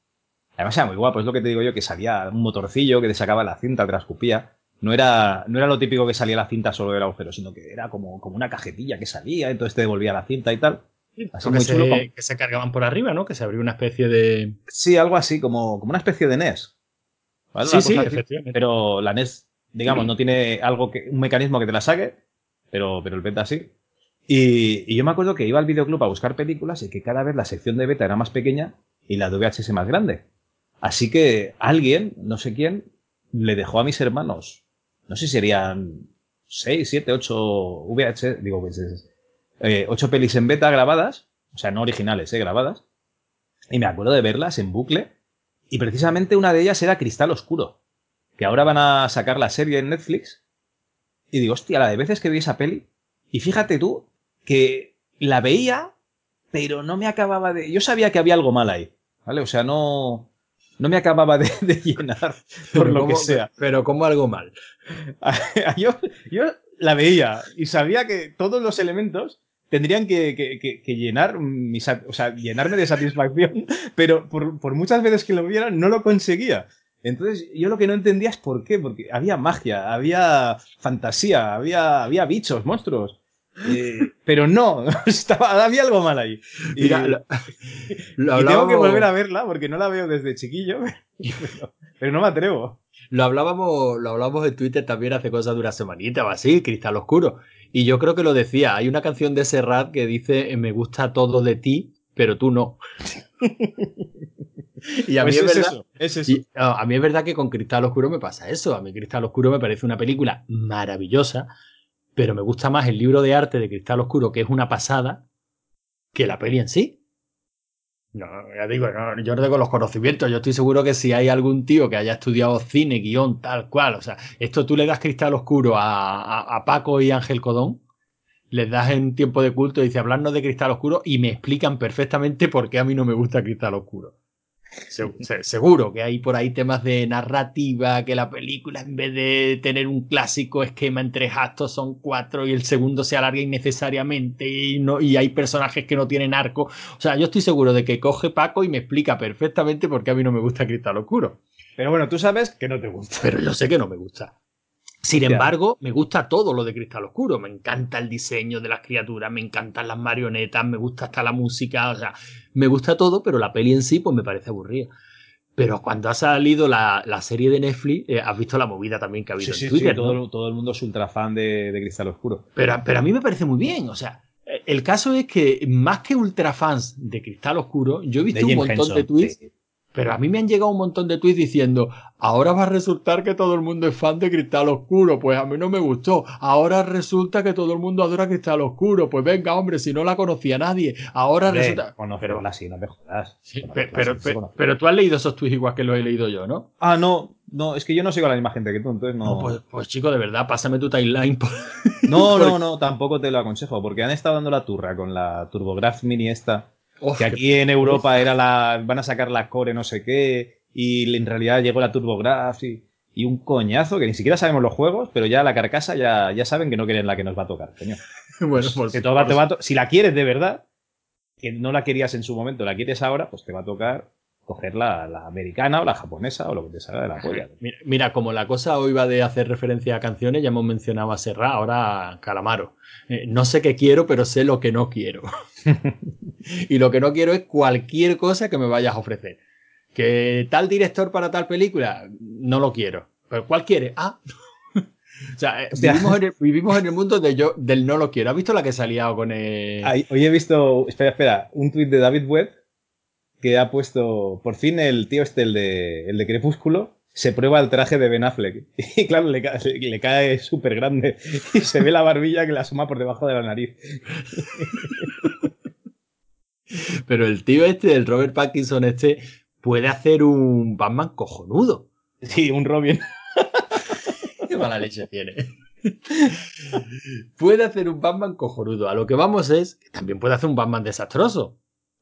Además era muy guapo, es lo que te digo yo, que salía un motorcillo que te sacaba la cinta, te la escupía. No era, no era lo típico que salía la cinta solo del agujero, sino que era como, como una cajetilla que salía, entonces te devolvía la cinta y tal que, se, cargaban por arriba, ¿no? Que se abrió una especie de. Sí, algo así, como, como una especie de NES. Sí, sí, efectivamente. Pero la NES digamos, no tiene algo que, un mecanismo que te la saque, pero, pero el beta sí. Y, y, yo me acuerdo que iba al videoclub a buscar películas y que cada vez la sección de beta era más pequeña y la de VHS más grande. Así que alguien, no sé quién, le dejó a mis hermanos, no sé si serían 6, 7, 8 VHS, digo VHS, eh, 8 pelis en beta grabadas, o sea, no originales, eh, grabadas. Y me acuerdo de verlas en bucle. Y precisamente una de ellas era Cristal Oscuro, que ahora van a sacar la serie en Netflix. Y digo, hostia, la de veces que vi esa peli. Y fíjate tú que la veía, pero no me acababa de. Yo sabía que había algo mal ahí, ¿vale? O sea, no. No me acababa de, de llenar, por Pero lo ¿cómo- que sea. Pero como algo mal. yo, yo la veía y sabía que todos los elementos tendrían que, que- que- que llenar mi o sea, llenarme de satisfacción, pero por, por muchas veces que lo viera no lo conseguía. Entonces, yo lo que no entendía es por qué, porque había magia, había fantasía, había, había bichos, monstruos. Eh, pero no, estaba, había algo mal ahí. Y, Mira, lo, lo y tengo que volver a verla porque no la veo desde chiquillo, pero, pero no me atrevo. Lo hablábamos, lo hablábamos en Twitter también hace cosa de una semanita o así, Cristal Oscuro. Y yo creo que lo decía. Hay una canción de Serrat que dice: Me gusta todo de ti, pero tú no. y a mí Pues es, es verdad. eso, es eso. y, a mí es verdad que con Cristal Oscuro me pasa eso. A mí Cristal Oscuro me parece una película maravillosa, pero me gusta más el libro de arte de Cristal Oscuro, que es una pasada, que la peli en sí. No, ya digo, no, yo no tengo los conocimientos. Yo estoy seguro que si hay algún tío que haya estudiado cine, guion, tal cual, o sea, esto tú le das cristal oscuro a, a- Paco y Ángel Codón, les das en tiempo de culto y dice hablarnos de cristal oscuro y me explican perfectamente por qué a mí no me gusta cristal oscuro. Se- se- seguro que hay por ahí temas de narrativa, que la película en vez de tener un clásico esquema en tres actos son cuatro y el segundo se alarga innecesariamente y, no, y hay personajes que no tienen arco. O sea, yo estoy seguro de que coge Paco y me explica perfectamente por qué a mí no me gusta Cristal Oscuro. Pero bueno, tú sabes que no te gusta. Pero yo sé que no me gusta. Sin embargo, me gusta todo lo de Cristal Oscuro. Me encanta el diseño de las criaturas, me encantan las marionetas, me gusta hasta la música, o sea, me gusta todo, pero la peli en sí, pues me parece aburrida. Pero cuando ha salido la, la serie de Netflix, eh, has visto la movida también que ha habido Sí, sí, en Twitter, sí, ¿no? todo, el mundo es ultra fan de, de Cristal Oscuro. Pero, pero a mí me parece muy bien. O sea, eh, el caso es que más que ultra fans de Cristal Oscuro, yo he visto un montón Henson, de tweets. Pero a mí me han llegado un montón de tweets diciendo, ahora va a resultar que todo el mundo es fan de Cristal Oscuro, pues a mí no me gustó. Ahora resulta que todo el mundo adora Cristal Oscuro, pues venga, hombre, si no la conocía nadie. Ahora Hombre, resulta... conocerla sí, no me jodas. Sí, pero, sí, se pe- conoce. pero tú has leído esos tweets igual que los he leído yo, ¿no? Ah, no, no, es que yo no sigo a la misma gente que tú, entonces no. No, pues, pues chico, de verdad, pásame tu timeline. por- no, no, no, tampoco te lo aconsejo, porque han estado dando la turra con la TurboGrafx Mini esta, Oh, que aquí en Europa era la. van a sacar la Core no sé qué, y en realidad llegó la TurboGrafx y, y un coñazo, que ni siquiera sabemos los juegos, pero ya la carcasa ya, ya saben que no quieren la que nos va a tocar, coño. bueno, pues, Que todo va- te va a si la quieres de verdad, que no la querías en su momento, la quieres ahora, pues te va a tocar coger la, la americana o la japonesa o lo que te salga de la polla. Mira, mira, como la cosa hoy va de hacer referencia a canciones, ya hemos mencionado a Serra, ahora a Calamaro. Eh, no sé qué quiero, pero sé lo que no quiero. y lo que no quiero es cualquier cosa que me vayas a ofrecer. Que tal director para tal película, no lo quiero. ¿Pero cuál quiere? Ah. o sea, eh, vivimos en, el, vivimos en el mundo de yo, del no lo quiero. ¿Has visto la que salía con el... Ay, hoy he visto, espera, espera, un tuit de David Webb que ha puesto, por fin el tío este, el de, el de Crepúsculo, se prueba el traje de Ben Affleck. Y claro, le, ca- le- cae súper grande y se ve la barbilla que le asoma por debajo de la nariz. Pero el tío este, el Robert Pattinson este, puede hacer un Batman cojonudo. Sí, un Robin. Qué mala leche tiene. puede hacer un Batman cojonudo. A lo que vamos es también puede hacer un Batman desastroso.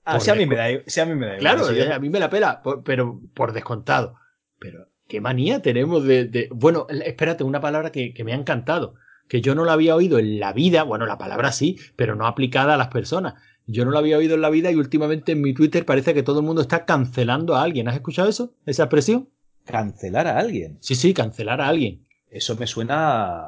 Ah, a mí me da, i- sí, a mí me da igual. Claro, a mí me la pela, por- pero por descontado. Pero qué manía tenemos de... de- Bueno, espérate, una palabra que, que me ha encantado, que yo no la había oído en la vida, bueno, la palabra sí, pero no aplicada a las personas. Yo no la había oído en la vida y últimamente en mi Twitter parece que todo el mundo está cancelando a alguien. ¿Has escuchado eso? ¿Esa expresión? Cancelar a alguien. Sí, sí, cancelar a alguien. Eso me suena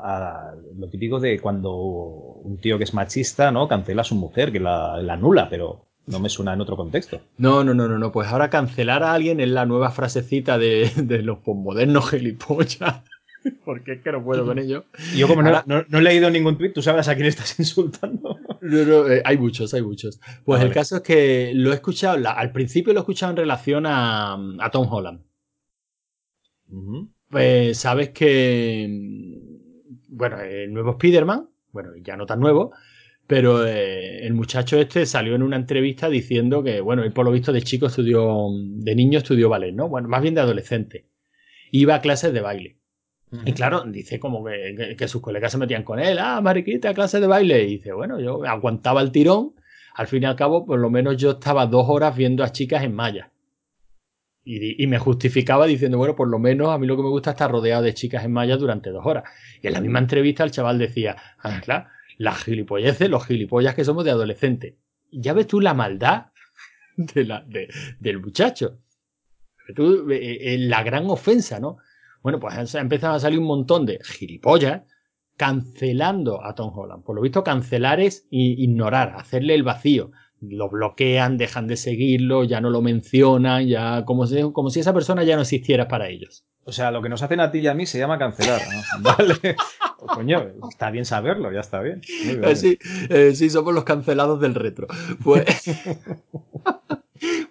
a, a lo típico de cuando un tío que es machista, ¿no? Cancela a su mujer, que la, la anula, pero no me suena en otro contexto. No, no, no, no, no. Pues ahora cancelar a alguien es la nueva frasecita de, de los posmodernos gilipollas. porque es que no puedo con ello. Yo como no, he leído ningún tweet, tú sabrás a quién estás insultando. Eh, hay muchos, hay muchos. Pues el caso es que lo he escuchado, al principio lo he escuchado en relación a, Tom Holland. Pues sabes que, bueno, el nuevo Spider-Man, bueno, ya no tan nuevo, pero eh, el muchacho este salió en una entrevista diciendo que, bueno, él por lo visto de chico estudió, de niño estudió ballet, ¿no? Bueno, más bien de adolescente. Iba a clases de baile. Y claro, dice como que, sus colegas se metían con él, ah, mariquita, clase de baile. Y dice, bueno, yo aguantaba el tirón. Al fin y al cabo, por lo menos yo estaba dos horas viendo a chicas en malla. Y, me justificaba diciendo, bueno, por lo menos a mí lo que me gusta es estar rodeado de chicas en malla durante dos horas. Y en la misma entrevista el chaval decía, ah, claro, las gilipolleces, los gilipollas que somos de adolescente. Ya ves tú la maldad de la, del muchacho. Tú, eh, eh, la gran ofensa, ¿no? Bueno, pues ha empezado a salir un montón de gilipollas cancelando a Tom Holland. Por lo visto, cancelar es ignorar, hacerle el vacío. Lo bloquean, dejan de seguirlo, ya no lo mencionan, ya como si, como si esa persona ya no existiera para ellos. O sea, lo que nos hacen a ti y a mí se llama cancelar, ¿no? Vale. Pues, coño, está bien saberlo, ya está bien. Eh, sí, eh, sí, somos los cancelados del retro. Pues,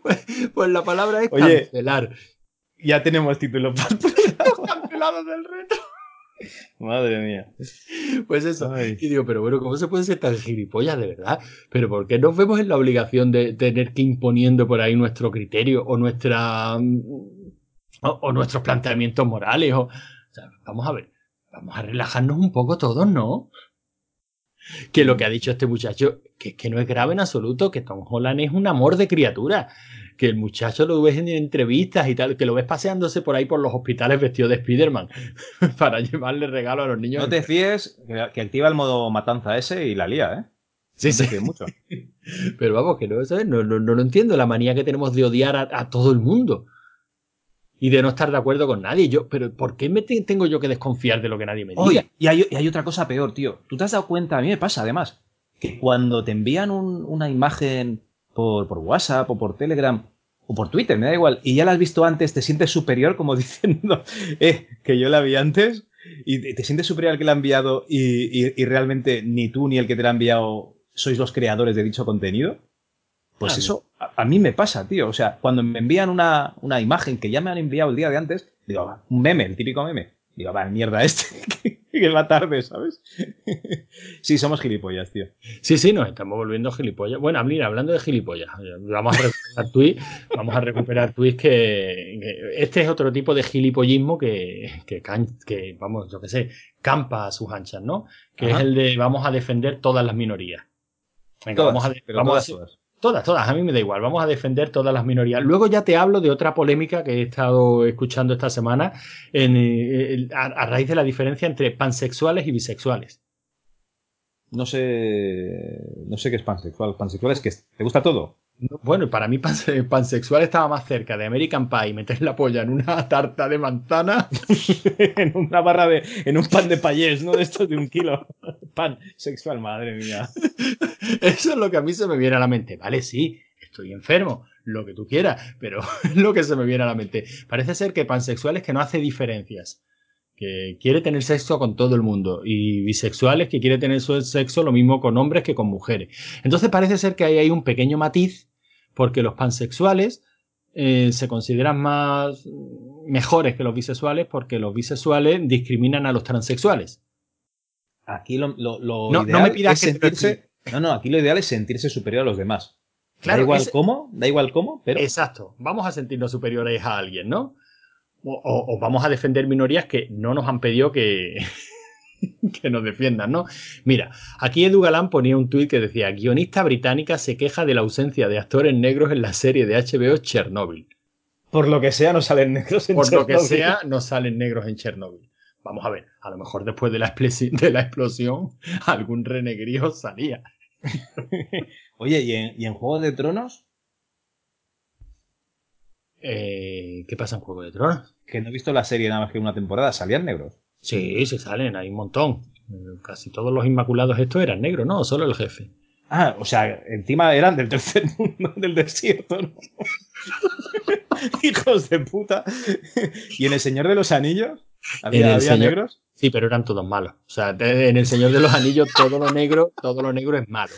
pues, pues, la palabra es cancelar. Ya tenemos título para Los cancelados del retro. Madre mía. Pues eso. Y digo, pero bueno, ¿cómo se puede ser tan gilipollas de verdad? Pero ¿por qué nos vemos en la obligación de tener que imponiendo por ahí nuestro criterio o nuestra o, nuestros planteamientos morales? O, vamos a ver, vamos a relajarnos un poco todos, ¿no? Que lo que ha dicho este muchacho, que, que no es grave en absoluto, que Tom Holland es un amor de criatura que el muchacho lo ves en entrevistas y tal, que lo ves paseándose por ahí por los hospitales vestido de Spider-Man para llevarle regalo a los niños. No te fíes que activa el modo matanza ese y la lía, ¿eh? Sí, sí. Mucho. Pero vamos, que no, ¿sabes? No, no, no, entiendo la manía que tenemos de odiar a, todo el mundo y de no estar de acuerdo con nadie. Yo, pero ¿por qué me tengo yo que desconfiar de lo que nadie me diga? y hay, y hay, otra cosa peor, tío. ¿Tú te has dado cuenta? A mí me pasa, además, que cuando te envían una imagen por, por WhatsApp o por Telegram o por Twitter, me da igual, y ya la has visto antes, te sientes superior como diciendo eh, que yo la vi antes y te sientes superior al que la ha enviado y, realmente ni tú ni el que te la ha enviado sois los creadores de dicho contenido. Pues eso a, mí me pasa, tío. O sea, cuando me envían una, una, imagen que ya me han enviado el día de antes, digo, un meme, el típico meme. Digo, va, mierda este, que va tarde, ¿sabes? sí, somos gilipollas, tío. Sí, sí, nos estamos volviendo gilipollas. Bueno, mira, hablando de gilipollas, vamos a recuperar tweets, vamos a recuperar tweets que, Este es otro tipo de gilipollismo que, que, que vamos, yo qué sé, campa a sus anchas, ¿no? Que es el de vamos a defender todas las minorías. Venga, vamos a, vamos a, Todas, todas, a mí me da igual, vamos a defender todas las minorías. Luego ya te hablo de otra polémica que he estado escuchando esta semana eh, a, raíz de la diferencia entre pansexuales y bisexuales. No sé, no sé qué es pansexual. Pansexual es que te gusta todo. Bueno, para mí pansexual estaba más cerca de American Pie, meter la polla en una tarta de manzana. en una barra de. en un pan de payés, ¿no? De estos de un kilo. Pan sexual, madre mía. Eso es lo que a mí se me viene a la mente. Vale, sí, estoy enfermo, lo que tú quieras, pero es lo que se me viene a la mente. Parece ser que pansexual es que no hace diferencias. Que quiere tener sexo con todo el mundo. Y bisexuales que quiere tener sexo lo mismo con hombres que con mujeres. Entonces parece ser que ahí hay un pequeño matiz porque los pansexuales eh, se consideran más mejores que los bisexuales porque los bisexuales discriminan a los transexuales. Aquí lo, ideal es sentirse, no, no, aquí lo ideal es sentirse superior a los demás. da igual cómo, da igual cómo, pero. Exacto. Vamos a sentirnos superiores a alguien, ¿no? O, vamos a defender minorías que no nos han pedido que, que nos defiendan, ¿no? Mira, aquí Edu Galán ponía un tuit que decía, guionista británica se queja de la ausencia de actores negros en la serie de HBO Chernobyl. Por lo que sea, no salen negros en Por Chernobyl. Por lo que sea, no salen negros en Chernobyl. Vamos a ver, a lo mejor después de la, de la explosión, algún renegrío salía. Oye, ¿y en, ¿y Juego de Tronos? Eh, ¿Qué pasa en Juego de Tronos? Que no he visto la serie nada más que una temporada, ¿salían negros? Sí, se salen, hay un montón. Casi todos los Inmaculados estos eran negros, ¿no? Solo el jefe. Ah, o sea, encima eran del tercer mundo, del desierto, ¿no? Hijos de puta. ¿Y en El Señor de los Anillos? ¿Había, negros? Sí, pero eran todos malos. O sea, en El Señor de los Anillos todo lo negro, todo lo negro es malo.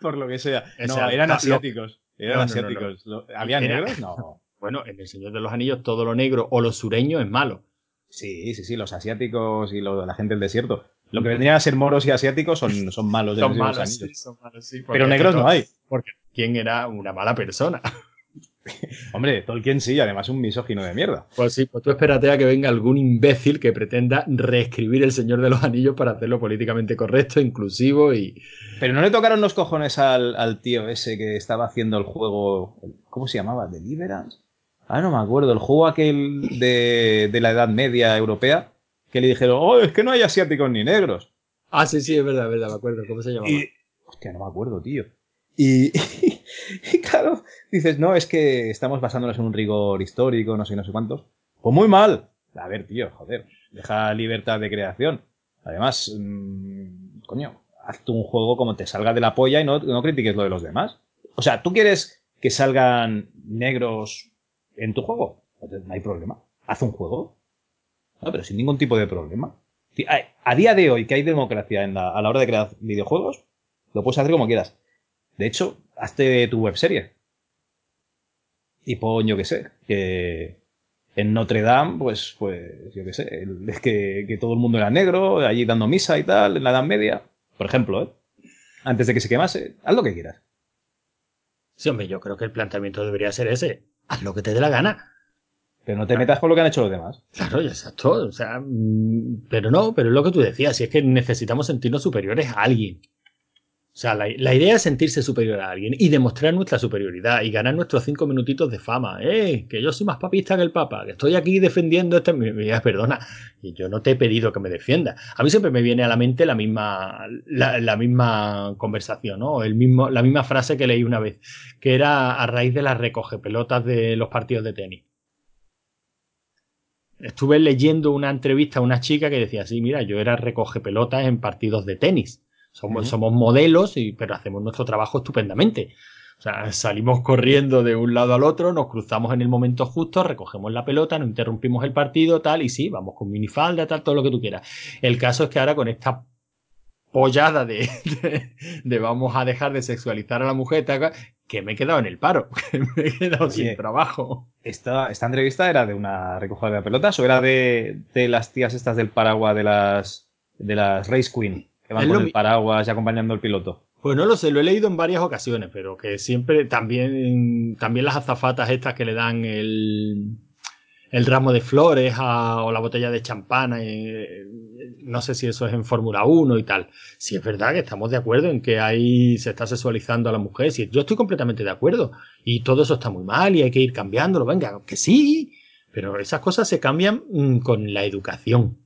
Por lo que sea. No, eran asiáticos. Eran asiáticos. ¿Había negros? No. Bueno, en El Señor de los Anillos todo lo negro o lo sureño es malo. Sí, sí, sí, los asiáticos y lo, la gente del desierto. Lo que vendrían a ser moros y asiáticos son, son malos. son, malos sí, son malos, sí, Pero negros no hay. Porque ¿quién era una mala persona? Hombre, Tolkien sí, además un misógino de mierda. Pues sí, pues tú espérate a que venga algún imbécil que pretenda reescribir El Señor de los Anillos para hacerlo políticamente correcto, inclusivo y. Pero no le tocaron los cojones al, tío ese que estaba haciendo el juego. ¿Cómo se llamaba? ¿Deliverance? Ah, no me acuerdo. El juego aquel de, de la Edad Media europea. Que le dijeron, oh, es que no hay asiáticos ni negros. Ah, sí, sí, es verdad, es verdad, me acuerdo. ¿Cómo se llamaba? Hostia, no me acuerdo, tío. Y, y, claro, dices, no, es que estamos basándonos en un rigor histórico, no sé, no sé cuántos. Pues muy mal. A ver, tío, joder, deja libertad de creación. Además, mmm, coño, haz un juego como te salga de la polla y no, no critiques lo de los demás. O sea, ¿tú quieres que salgan negros en tu juego? No hay problema. Haz un juego. No, pero sin ningún tipo de problema. A día de hoy, que hay democracia en la, a la hora de crear videojuegos, lo puedes hacer como quieras. De hecho, hazte tu webserie. Tipo, yo qué sé, que en Notre Dame, pues, pues, yo qué sé, es que, que, todo el mundo era negro, allí dando misa y tal, en la Edad Media. Por ejemplo, ¿eh? Antes de que se quemase, haz lo que quieras. Sí, hombre, yo creo que el planteamiento debería ser ese. Haz lo que te dé la gana. Pero no te metas con lo que han hecho los demás. Claro, exacto. O sea, mm, pero no, pero es lo que tú decías, si es que necesitamos sentirnos superiores a alguien. O sea, la, idea es sentirse superior a alguien y demostrar nuestra superioridad y ganar nuestros cinco minutitos de fama. ¡Eh! Que yo soy más papista que el Papa, que estoy aquí defendiendo este. Perdona, yo no te he pedido que me defienda. A mí siempre me viene a la mente la misma, la, misma conversación, ¿no? El mismo, la misma frase que leí una vez, que era a raíz de las recoge pelotas de los partidos de tenis. Estuve leyendo una entrevista a una chica que decía, sí, mira, yo era recoge pelotas en partidos de tenis somos, somos modelos, y, pero hacemos nuestro trabajo estupendamente. O sea, salimos corriendo de un lado al otro, nos cruzamos en el momento justo, recogemos la pelota, no interrumpimos el partido, tal, y sí, vamos con minifalda, tal, todo lo que tú quieras. El caso es que ahora con esta pollada de, de, vamos a dejar de sexualizar a la mujer, que me he quedado en el paro, que me he quedado sin trabajo. Esta, esta entrevista era de una recogida de pelotas o era de, de las tías estas del paraguas de las, de las Race Queen? Van con el paraguas y acompañando al piloto. Pues no lo sé, lo he leído en varias ocasiones, pero que siempre también, también las azafatas estas que le dan el, el ramo de flores o la botella de champán, eh, no sé si eso es en Fórmula 1 y tal. Si es verdad que estamos de acuerdo en que ahí se está sexualizando a la mujer, si yo estoy completamente de acuerdo y todo eso está muy mal y hay que ir cambiándolo, venga, que sí, pero esas cosas se cambian mm, con la educación.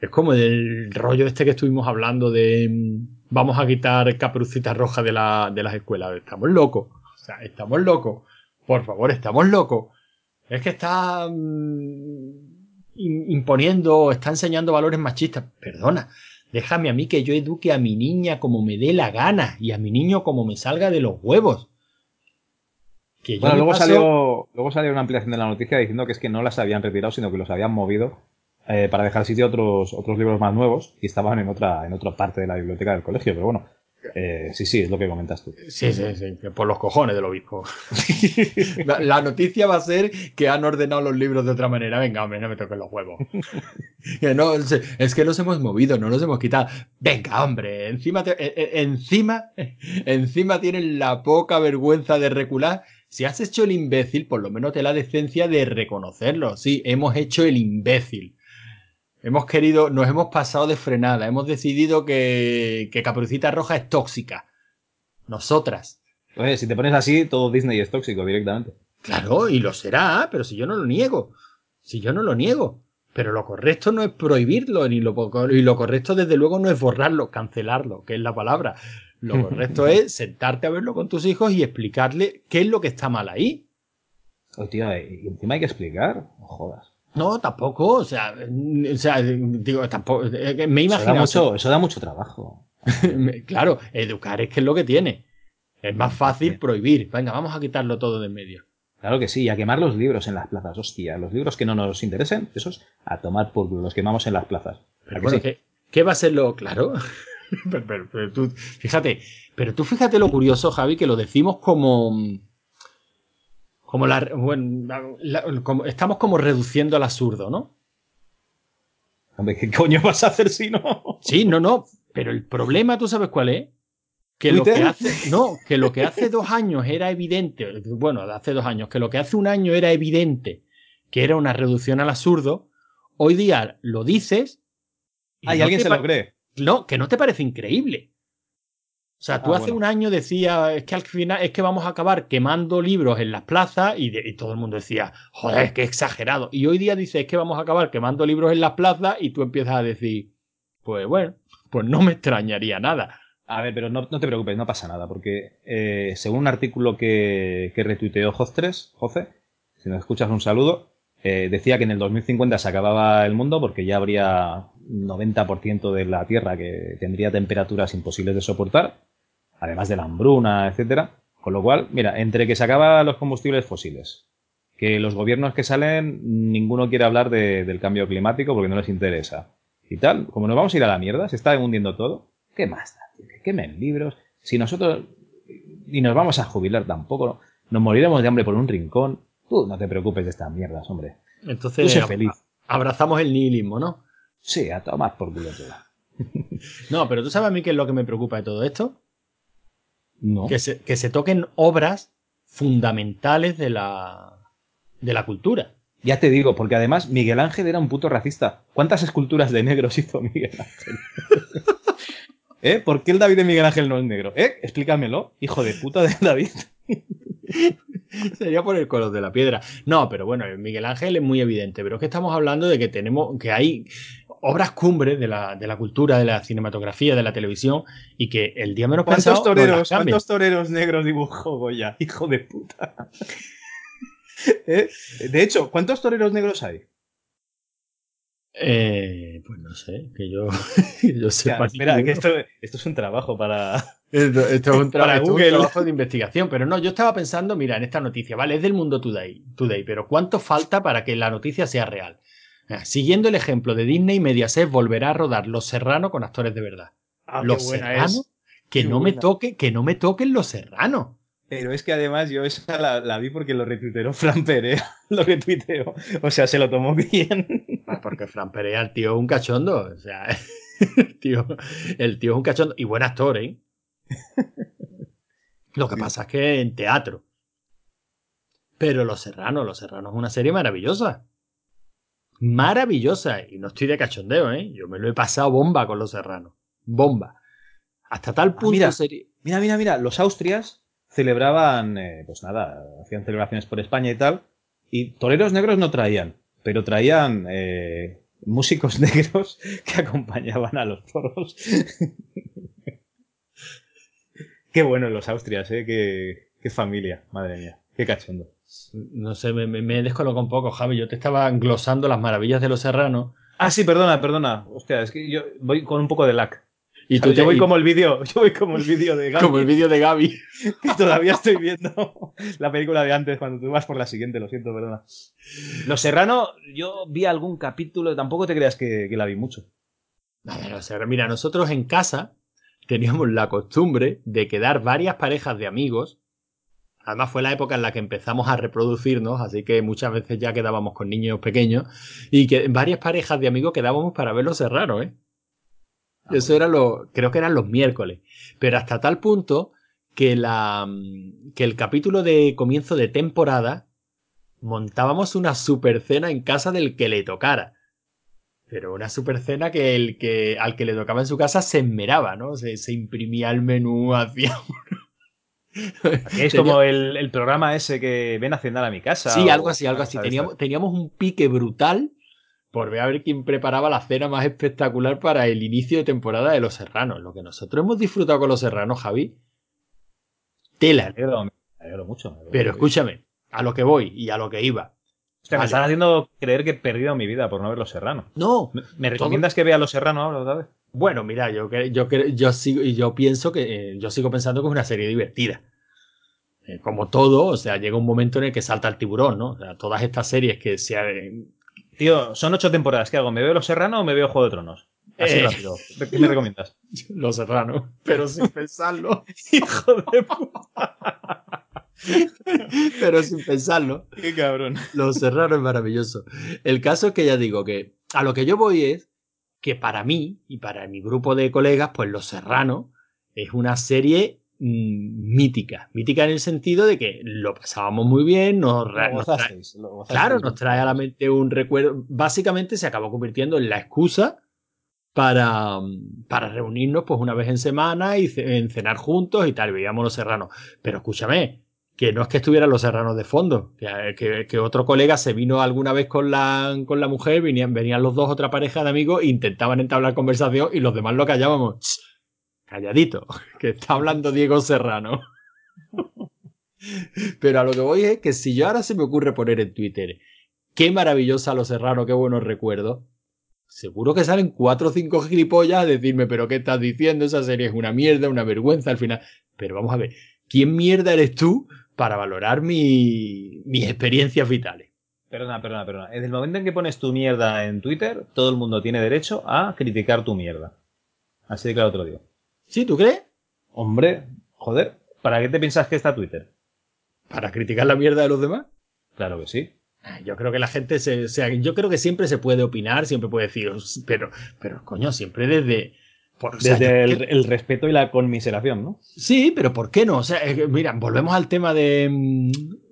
Es como el rollo este que estuvimos hablando de mm, vamos a quitar caperucita roja de, la, de las escuelas. Estamos locos. O sea, estamos locos. Por favor, estamos locos. Es que está mm, imponiendo, está enseñando valores machistas. Perdona, déjame a mí que yo eduque a mi niña como me dé la gana y a mi niño como me salga de los huevos. Que bueno, luego, salió, luego salió una ampliación de la noticia diciendo que es que no las habían retirado, sino que los habían movido eh, para dejar sitio a otros, otros libros más nuevos y estaban en otra, en otra parte de la biblioteca del colegio, pero bueno. Eh, sí, sí, es lo que comentas tú. Sí, sí, sí, por los cojones del obispo. la, noticia va a ser que han ordenado los libros de otra manera. Venga, hombre, no me toquen los huevos. no, es que los hemos movido, no los hemos quitado. Venga, hombre, encima, eh, encima, encima tienen la poca vergüenza de recular. Si has hecho el imbécil, por lo menos te la decencia de reconocerlo. Sí, hemos hecho el imbécil. Hemos querido, nos hemos pasado de frenada. Hemos decidido que, que Caperucita Roja es tóxica. Nosotras. Oye, si te pones así, todo Disney es tóxico directamente. Claro, y lo será, pero si yo no lo niego. Si yo no lo niego. Pero lo correcto no es prohibirlo, ni lo, y lo correcto desde luego no es borrarlo, cancelarlo, que es la palabra. Lo correcto es sentarte a verlo con tus hijos y explicarle qué es lo que está mal ahí. Oye, tío, y encima hay que explicar. No jodas. No, tampoco. O sea, o sea digo, tampoco. Me imagino. Eso da mucho, eso da mucho trabajo. claro, educar es que es lo que tiene. Es más fácil prohibir. Venga, vamos a quitarlo todo de en medio. Claro que sí, y a quemar los libros en las plazas, hostia. Los libros que no nos interesen, esos a tomar por los quemamos en las plazas. Pero bueno, ¿qué, va a ser lo claro? pero, tú, fíjate, pero tú fíjate lo curioso, Javi, que lo decimos como. Como la. Bueno, estamos como reduciendo al absurdo, ¿no? Hombre, ¿qué coño vas a hacer si no? Sí, no, no. Pero el problema, ¿tú sabes cuál es? Que lo que hace, no, que lo que hace dos años era evidente, bueno, hace dos años, que lo que hace un año era evidente que era una reducción al absurdo, hoy día lo dices. Y alguien se lo cree. No, que no te parece increíble. O sea, tú ah, hace un año decías, es que al final es que vamos a acabar quemando libros en las plazas y, y, todo el mundo decía, joder, qué exagerado. Y hoy día dices, es que vamos a acabar quemando libros en las plazas y tú empiezas a decir, pues bueno, pues no me extrañaría nada. A ver, pero no, te preocupes, no pasa nada, porque eh, según un artículo que, que retuiteó Jostres, Jose, si nos escuchas un saludo, eh, decía que en el 2050 se acababa el mundo porque ya habría 90% de la Tierra que tendría temperaturas imposibles de soportar, además de la hambruna, etcétera. Con lo cual, mira, entre que se acaban los combustibles fósiles, que los gobiernos que salen, ninguno quiere hablar del cambio climático porque no les interesa. Y tal, como nos vamos a ir a la mierda, se está hundiendo todo, ¿qué más da? Que quemen libros. Si nosotros ni nos vamos a jubilar tampoco, nos moriremos de hambre por un rincón. Tú no te preocupes de estas mierdas, hombre. Entonces, feliz. abrazamos el nihilismo, ¿no? Sí, a tomar por culo todo. no, pero tú sabes a mí qué es lo que me preocupa de todo esto. No. Que se, que se toquen obras fundamentales de la, de la cultura. Ya te digo, porque además Miguel Ángel era un puto racista. ¿Cuántas esculturas de negros hizo Miguel Ángel? ¿Eh? ¿Por qué el David de Miguel Ángel no es negro? ¿Eh? Explícamelo, hijo de puta de David. Sería por el color de la piedra. No, pero bueno, Miguel Ángel es muy evidente. Pero es que estamos hablando de que tenemos, que hay obras cumbres de la, de la cultura, de la cinematografía, de la televisión, y que el día menos ¿Cuántos pensado. Toreros, ¿Cuántos toreros negros dibujó Goya? Hijo de puta. ¿Eh? De hecho, ¿cuántos toreros negros hay? Eh, pues no sé, que yo, yo sepa. espera, que esto, esto, es un trabajo para. Esto, es, un, trabajo de investigación. Pero no, yo estaba pensando, mira, en esta noticia, ¿vale? Es del mundo today, today pero ¿cuánto falta para que la noticia sea real? Siguiendo el ejemplo de Disney, Mediaset volverá a rodar Los Serranos con actores de verdad. Ah, los Serranos, que no me toque, que no me toquen Los Serranos. Pero es que además yo esa la, vi porque lo retuiteó Fran Perea. Lo retuiteó. O sea, se lo tomó bien. Porque Fran Perea, el tío es un cachondo. O sea, el tío, el tío es un cachondo. Y buen actor, ¿eh? Lo que pasa es que en teatro. Pero Los Serranos, Los Serranos es una serie maravillosa. Maravillosa. Y no estoy de cachondeo, ¿eh? Yo me lo he pasado bomba con Los Serranos. Bomba. Hasta tal ah, punto. mira, mira, mira, mira. Los Austrias celebraban, eh, pues nada, hacían celebraciones por España y tal, y toreros negros no traían, pero traían eh, músicos negros que acompañaban a los toros. qué bueno los Austrias, ¿eh? Qué, familia, madre mía, qué cachondo. No sé, me, me, descoloco un poco, Javi. Yo te estaba glosando las maravillas de los serranos. Ah, sí, perdona, perdona. Hostia, es que yo voy con un poco de lag. Y tú yo voy como el vídeo, yo voy como el vídeo de Gaby. Como el vídeo de Gaby. Que todavía estoy viendo la película de antes cuando tú vas por la siguiente, lo siento, perdona. Los Serrano, yo vi algún capítulo, tampoco te creas que, la vi mucho. A ver, mira, nosotros en casa teníamos la costumbre de quedar varias parejas de amigos. Además fue la época en la que empezamos a reproducirnos, así que muchas veces ya quedábamos con niños pequeños y que varias parejas de amigos quedábamos para ver los serranos, ¿eh? Ah, Eso era lo, creo que eran los miércoles. Pero hasta tal punto que, la, que el capítulo de comienzo de temporada montábamos una super cena en casa del que le tocara. Pero una super cena que el que al que le tocaba en su casa se enmeraba, ¿no? Se, se imprimía el menú, hacía. es como el, el, programa ese que ven a cenar a mi casa. Sí, algo así, algo así. Teníamos, teníamos un pique brutal por ver a ver quién preparaba la cena más espectacular para el inicio de temporada de Los Serranos. Lo que nosotros hemos disfrutado con Los Serranos, Javi. Tela. Me alegro, mucho. Pero escúchame, a lo que voy y a lo que iba. me están haciendo creer que he perdido mi vida por no ver Los Serranos. No. ¿Me, recomiendas que vea Los Serranos ahora otra vez? Bueno, mira, yo, yo, yo, sigo, yo pienso que eh, yo sigo pensando que es una serie divertida. eh, como todo, o sea, llega un momento en el que salta el tiburón, ¿no? O sea, todas estas series que se... Tío, son ocho temporadas. ¿Qué hago? ¿Me veo Los Serrano o me veo Juego de Tronos? Así Eh. rápido. ¿Qué me recomiendas? Los Serranos, pero sin pensarlo. Hijo de puta. pero sin pensarlo. Qué cabrón. Los Serranos es maravilloso. El caso es que ya digo que a lo que yo voy es que para mí y para mi grupo de colegas, pues Los Serranos es una serie mítica. Mítica en el sentido de que lo pasábamos muy bien, nos, trae- gozasteis, lo gozasteis. Claro, nos trae a la mente un recuerdo. Básicamente se acabó convirtiendo en la excusa para, para reunirnos pues una vez en semana y en cenar juntos y tal. Veíamos los serranos. Pero escúchame, que no es que estuvieran los serranos de fondo. Que, que- que otro colega se vino alguna vez con la, con la mujer, venían, venían los dos, otra pareja de amigos, intentaban entablar conversación y los demás lo callábamos. Calladito, que está hablando Diego Serrano. Pero a lo que voy es que si yo ahora se me ocurre poner en Twitter, qué maravillosa Los Serrano, qué buenos recuerdos, seguro que salen cuatro o cinco gilipollas a decirme, pero ¿qué estás diciendo? Esa serie es una mierda, una vergüenza al final. Pero vamos a ver, ¿quién mierda eres tú para valorar mi, mis experiencias vitales? Perdona, perdona, perdona. Desde el momento en que pones tu mierda en Twitter, todo el mundo tiene derecho a criticar tu mierda. Así de claro te lo digo. ¿Sí, tú crees? Hombre, joder, ¿para qué te piensas que está Twitter? ¿Para criticar la mierda de los demás? Claro que sí. Yo creo que la gente se, o sea, yo creo que siempre se puede opinar, siempre puede decir, pero, pero coño, siempre desde, por- o sea, Desde el, el respeto y la conmiseración, ¿no? Sí, pero ¿por qué no? O sea, mira, volvemos al tema de,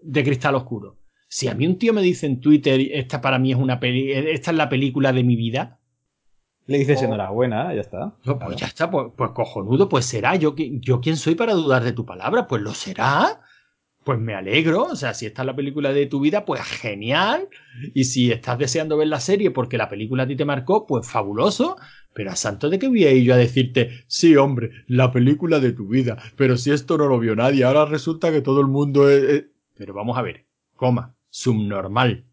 de Cristal Oscuro. Si a mí un tío me dice en Twitter, esta para mí es una peli, esta es la película de mi vida, Le dices Oh. enhorabuena, ya está. no, pues ya está, pues, pues cojonudo, pues será. Yo, yo quién soy para dudar de tu palabra, pues lo será. Pues me alegro, o sea, si esta es la película de tu vida, pues genial. Y si estás deseando ver la serie porque la película a ti te marcó, pues fabuloso. Pero a santo de que voy a ir yo a decirte, sí, hombre, la película de tu vida, pero si esto no lo vio nadie, ahora resulta que todo el mundo es... es-". Pero vamos a ver, coma, subnormal.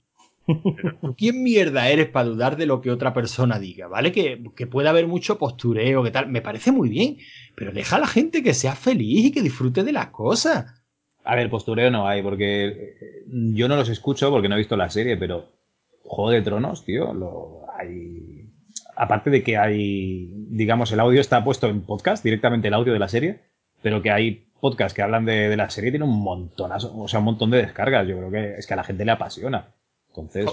Pero ¿tú quién mierda eres para dudar de lo que otra persona diga? ¿Vale? Que, que puede haber mucho postureo, que tal. Me parece muy bien, pero deja a la gente que sea feliz y que disfrute de las cosas. A ver, postureo no hay, porque eh, yo no los escucho porque no he visto la serie, pero Juego de Tronos, tío, lo hay. Aparte de que hay, digamos, el audio está puesto en podcast, directamente el audio de la serie, pero que hay podcasts que hablan de, de la serie, tiene un montonazo, o sea, un montón de descargas. Yo creo que es que a la gente le apasiona. Entonces,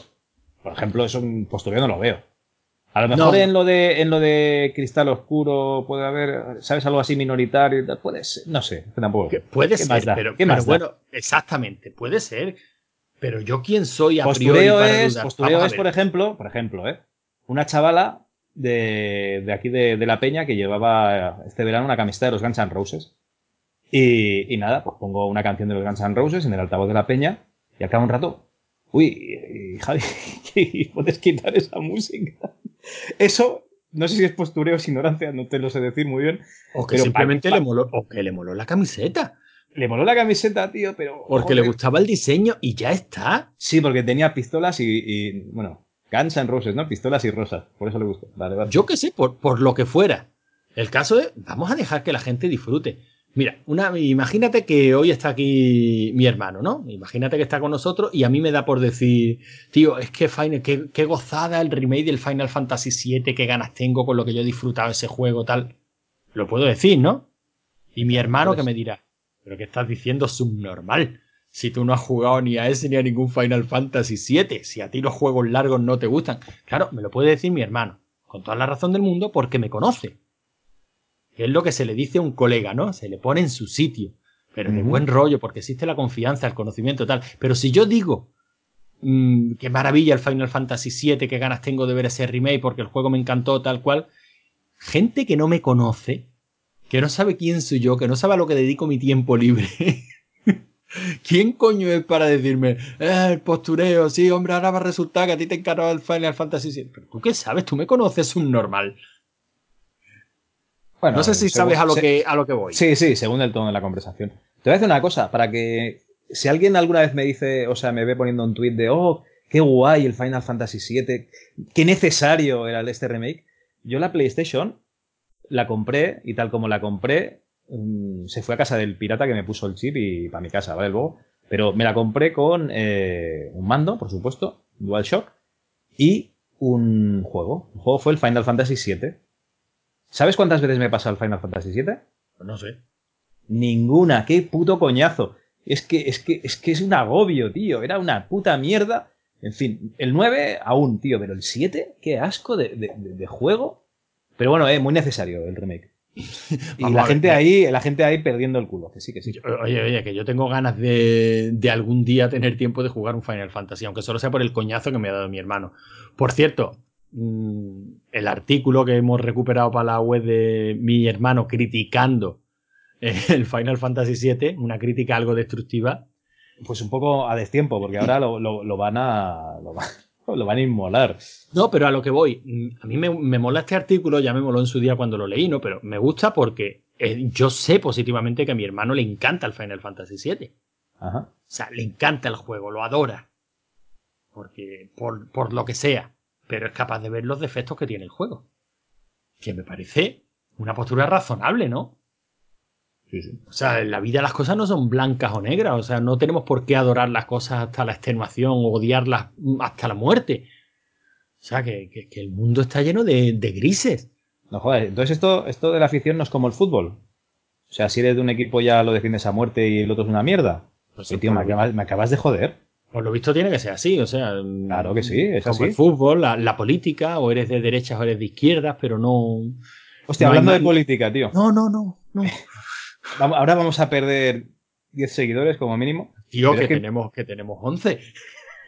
por ejemplo, eso en postureo no lo veo. A lo mejor No. en lo de en lo de cristal oscuro puede haber, ¿sabes? Algo así minoritario. Puede ser, no sé, tampoco. Puede ¿Qué más ser, da? pero, ¿Qué pero más bueno, exactamente, puede ser. Pero yo quién soy a priori Postureo para es, dudar? postureo es por ejemplo, por ejemplo, ¿eh? una chavala de, de aquí de, de La Peña que llevaba este verano una camiseta de los Guns N' Roses. Y, y nada, pues pongo una canción de los Guns N' Roses en el altavoz de La Peña y acaba un rato. Uy, y, Javi, puedes quitar esa música. Eso, no sé si es postureo o es ignorancia, no te lo sé decir muy bien. O que pero simplemente le moló, o que le moló la camiseta. Le moló la camiseta, tío, pero. Porque le gustaba el diseño y ya está. Sí, porque tenía pistolas y, y, bueno, Guns N' Roses, ¿no? Pistolas y rosas. Por eso le gustó. Vale, vale. Yo qué sé, por, por lo que fuera. El caso es, vamos a dejar que la gente disfrute. Mira, una, imagínate que hoy está aquí mi hermano, ¿no? Imagínate que está con nosotros y a mí me da por decir, tío, es que Final, qué, qué gozada el remake del Final Fantasy VII, qué ganas tengo con lo que yo he disfrutado de ese juego, tal. Lo puedo decir, ¿no? Y mi hermano que me dirá, pero ¿qué estás diciendo subnormal? Si tú no has jugado ni a ese ni a ningún Final Fantasy VII, si a ti los juegos largos no te gustan. Claro, me lo puede decir mi hermano, con toda la razón del mundo, porque me conoce. Que es lo que se le dice a un colega, ¿no? Se le pone en su sitio. Pero de buen rollo, porque existe la confianza, el conocimiento tal. Pero si yo digo, mm, qué maravilla el Final Fantasy VII, qué ganas tengo de ver ese remake porque el juego me encantó, tal cual. Gente que no me conoce, que no sabe quién soy yo, que no sabe a lo que dedico mi tiempo libre. ¿Quién coño es para decirme, eh, el postureo, sí, hombre, ahora va a resultar que a ti te encargaba el Final Fantasy VII? Pero tú qué sabes, tú me conoces un normal. Bueno, No sé si según- sabes a lo, se- que, a lo que voy. Sí, sí, según el tono de la conversación. Te voy a decir una cosa, para que si alguien alguna vez me dice, o sea, me ve poniendo un tweet de, oh, qué guay el Final Fantasy VII, qué necesario era este remake, yo la PlayStation la compré y tal como la compré, mm, se fue a casa del pirata que me puso el chip y para mi casa, ¿vale? Luego. Pero me la compré con eh, un mando, por supuesto, DualShock, y un juego. El juego fue el Final Fantasy VII. ¿Sabes cuántas veces me he pasado el Final Fantasy VII? No sé. Ninguna, qué puto coñazo. Es que, es que, es que es un agobio, tío. Era una puta mierda. En fin, el 9 aún, tío, pero el 7, qué asco de, de, de juego. Pero bueno, eh, muy necesario el remake. y la gente, ahí, la gente ahí perdiendo el culo, que sí, que sí. oye, oye, que yo tengo ganas de, de, algún día tener tiempo de jugar un Final Fantasy, aunque solo sea por el coñazo que me ha dado mi hermano. Por cierto, mmm, el artículo que hemos recuperado para la web de mi hermano criticando el Final Fantasy VII, una crítica algo destructiva. Pues un poco a destiempo, porque ahora lo, lo, lo van a. Lo, lo, van a inmolar. No, pero a lo que voy, a mí me, me, mola este artículo, ya me moló en su día cuando lo leí, ¿no? Pero me gusta porque eh, yo sé positivamente que a mi hermano le encanta el Final Fantasy VII. Ajá. O sea, le encanta el juego, lo adora. Porque, por, por lo que sea. Pero es capaz de ver los defectos que tiene el juego. Que me parece una postura razonable, ¿no? Sí, sí. O sea, en la vida las cosas no son blancas o negras. O sea, no tenemos por qué adorar las cosas hasta la extenuación o odiarlas hasta la muerte. O sea, que, que, que el mundo está lleno de, de, grises. No joder, entonces esto, esto de la afición no es como el fútbol. O sea, si eres de un equipo ya lo defiendes a muerte y el otro es una mierda. Pues, tío, me acabas, me acabas, de joder. Por lo visto tiene que ser así, o sea. Claro que sí, es como así. el fútbol, la, la, política, o eres de derechas o eres de izquierdas, pero no. Hostia, no hablando de política, tío. No, no, no, no. Ahora vamos a perder 10 seguidores como mínimo. Tío, que, que, tenemos, que tenemos 11.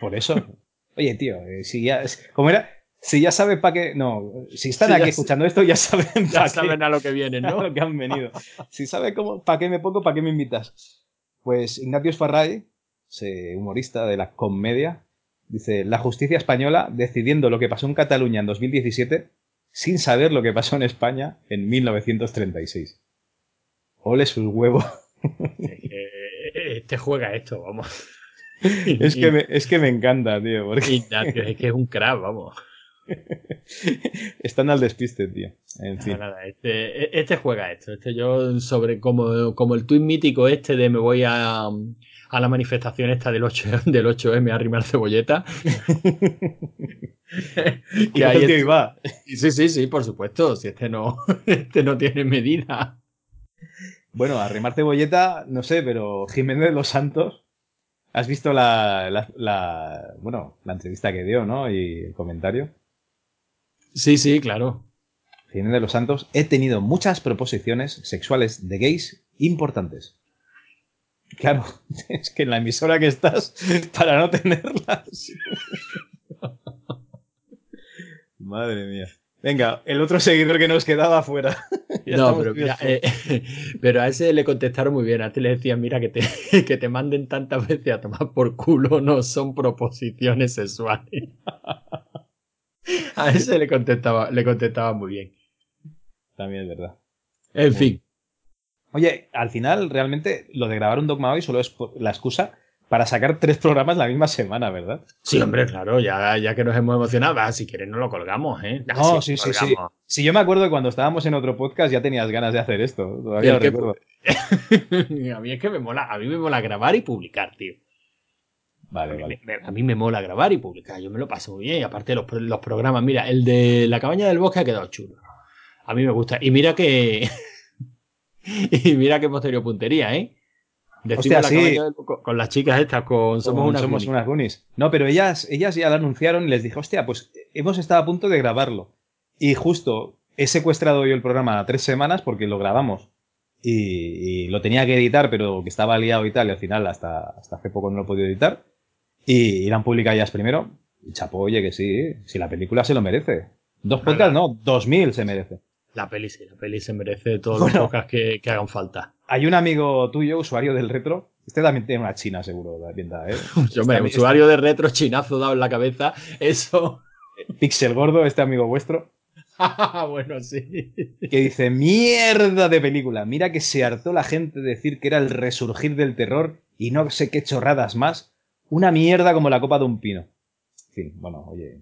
Por eso. Oye, tío, eh, si ya. ¿Cómo era? Si ya saben para qué. No, si están aquí escuchando esto, ya saben Ya saben a lo que vienen, a ¿no? lo que han venido. Si saben cómo, para qué me pongo, para qué me invitas. Pues Ignatius Farray, humorista de la comedia, dice: La justicia española decidiendo lo que pasó en Cataluña en 2017 sin saber lo que pasó en España en 1936. Ole sus huevos. Este juega esto, vamos. Es que, me, es que me encanta, tío, porque Ignacio, es que es un crack, vamos. están al despiste, tío. En fin. Nada, este, este juega esto. Este yo sobre como, como el tuit mítico este de me voy a, a la manifestación esta del 8, del 8M a rimar cebolleta. Y el tío iba. Sí, sí, sí, por supuesto. Si este no, este no tiene medida. Bueno, a rimar cebolleta, no sé, pero Jiménez de los Santos. ¿Has visto la, la, la, bueno, la entrevista que dio, ¿no? Y el comentario. Sí, sí, claro. Jiménez de los Santos, he tenido muchas proposiciones sexuales de gays importantes. Claro, es que en la emisora que estás, para no tenerlas. Madre mía. Venga, el otro seguidor que nos quedaba afuera. No, pero, mira, eh, pero a ese le contestaron muy bien. A ti le decían, mira, que te, que te manden tantas veces a tomar por culo no son proposiciones sexuales. A ese le contestaba, le contestaba muy bien. También es verdad. En fin, Oye, al final, realmente, lo de grabar un Dogma hoy solo es la excusa para sacar tres programas la misma semana, ¿verdad? sí, hombre, claro, ya, ya que nos hemos emocionado, va, si quieres no lo colgamos, ¿eh? Ah, No, sí, sí, sí. Si yo me acuerdo que cuando estábamos en otro podcast ya tenías ganas de hacer esto. Todavía lo que- recuerdo. a mí es que me mola, a mí me mola grabar y publicar, tío. Vale, Me- vale. me- a mí me mola grabar y publicar, yo me lo paso muy bien. Y aparte los, los programas, mira, el de la cabaña del bosque ha quedado chulo. A mí me gusta. Y mira que. y mira que hemos tenido puntería, ¿eh? Hostia, la sí. con, con las chicas estas, con Somos Con una somos unas Goonies. No, pero ellas, ellas ya lo anunciaron y les dije, hostia, pues hemos estado a punto de grabarlo. Y justo he secuestrado yo el programa tres semanas porque lo grabamos. Y, y lo tenía que editar, pero que estaba liado y tal, y al final hasta, hasta hace poco no lo he podido editar. Y irán publicadas ellas primero. Y chapo, oye, que sí, si la película se lo merece. Dos podcasts, no, dos mil se merece. La peli sí, la peli se merece todos Bueno. los podcasts que, que hagan falta. Hay un amigo tuyo, usuario del retro. Este también tiene una china, seguro, la tienda, ¿eh? Yo me, Este- usuario de retro chinazo dado en la cabeza, eso. Pixel Gordo, este amigo vuestro. bueno, sí. que dice, mierda de película, mira que se hartó la gente de decir que era el resurgir del terror y no sé qué chorradas más, una mierda como la copa de un pino. En fin, bueno, oye,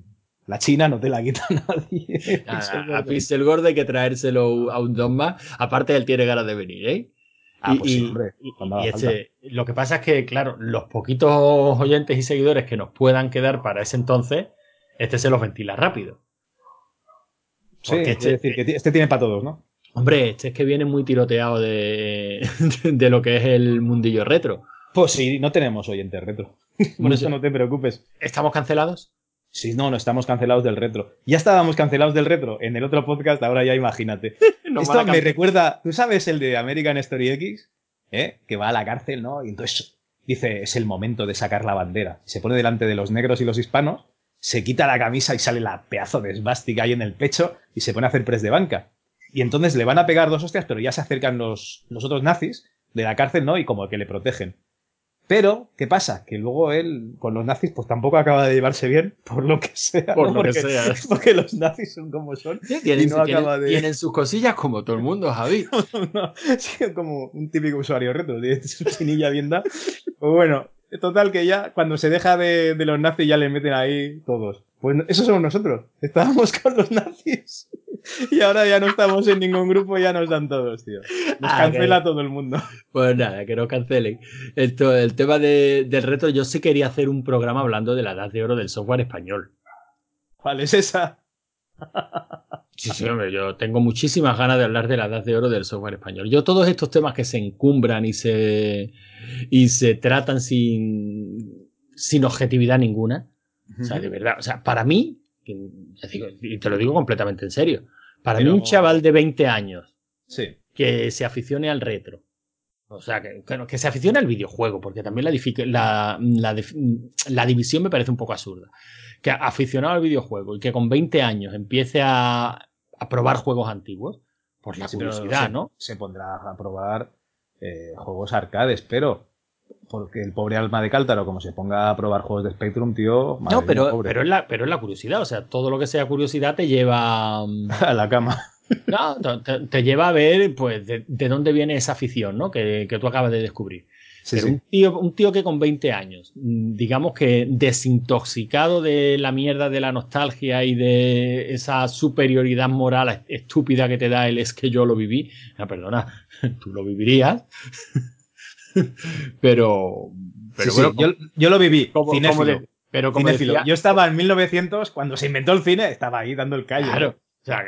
La China no te la quita nadie. a, a Pixel Gordo hay que traérselo a un más. Aparte, él tiene ganas de venir, ¿eh? Ah, pues sí, hombre. Y, este, lo que pasa es que, claro, los poquitos oyentes y seguidores que nos puedan quedar para ese entonces, este se los ventila rápido. Sí, este, decir que este tiene para todos, ¿no? Hombre, este es que viene muy tiroteado de, de lo que es el mundillo retro. Pues sí, no tenemos oyentes retro. Por eso no te preocupes. ¿Estamos cancelados? Sí, no, no estamos cancelados del retro. Ya estábamos cancelados del retro en el otro podcast, ahora ya imagínate. Esto me recuerda, ¿tú sabes el de American Story X? ¿Eh? Que va a la cárcel, ¿no? Y entonces dice, es el momento de sacar la bandera. Se pone delante de los negros y los hispanos, se quita la camisa y sale la pedazo de esvástica ahí en el pecho y se pone a hacer press de banca. Y entonces le van a pegar dos hostias, pero ya se acercan los, los otros nazis de la cárcel, ¿no? Y como que le protegen. Pero, ¿qué pasa? Que luego él, con los nazis, pues tampoco acaba de llevarse bien, por lo que sea. Por lo porque, que sea. Porque los nazis son como son. tienen, no tienen, de... tienen, sus cosillas como todo el mundo, Javi. no, sí, como un típico usuario reto, tiene su chinilla bien da. Pues bueno, total que ya, cuando se deja de, de los nazis, ya le meten ahí todos. Pues eso somos nosotros. Estábamos con los nazis. Y ahora ya no estamos en ningún grupo, ya nos dan todos, tío. Nos ah, cancela todo el mundo. Pues nada, que no cancelen. Esto, el tema de, del reto, yo sí quería hacer un programa hablando de la edad de oro del software español. ¿Cuál es esa? Sí, sí, hombre, yo tengo muchísimas ganas de hablar de la edad de oro del software español. Yo todos estos temas que se encumbran y se, y se tratan sin, sin objetividad ninguna, o sea, de verdad, o sea, para mí, y te lo digo completamente en serio, para mí un chaval de 20 años que se aficione al retro, o sea, que, que, se aficione al videojuego, porque también la, la, la, división me parece un poco absurda. Que aficionado al videojuego y que con 20 años empiece a, a probar juegos antiguos, por la curiosidad, se, ¿no? Se pondrá a probar eh, juegos arcades, pero porque el pobre alma de Cáltaro, como se ponga a probar juegos de Spectrum, tío. No, pero, pero, es la, pero es la curiosidad. O sea, todo lo que sea curiosidad te lleva. Mm, a la cama. No, te, lleva a ver, pues, de, dónde viene esa afición, ¿no? Que, tú acabas de descubrir. pero Un, tío, un tío que con 20 años, mm, digamos que desintoxicado de la mierda de la nostalgia y de esa superioridad moral estúpida que te da el es que yo lo viví. No, perdona, tú lo vivirías. pero, pero sí, yo, yo, lo viví. Como, cinéfilo. pero como Decía, yo estaba en 1900, cuando se inventó el cine, estaba ahí dando el callo. Claro. O sea,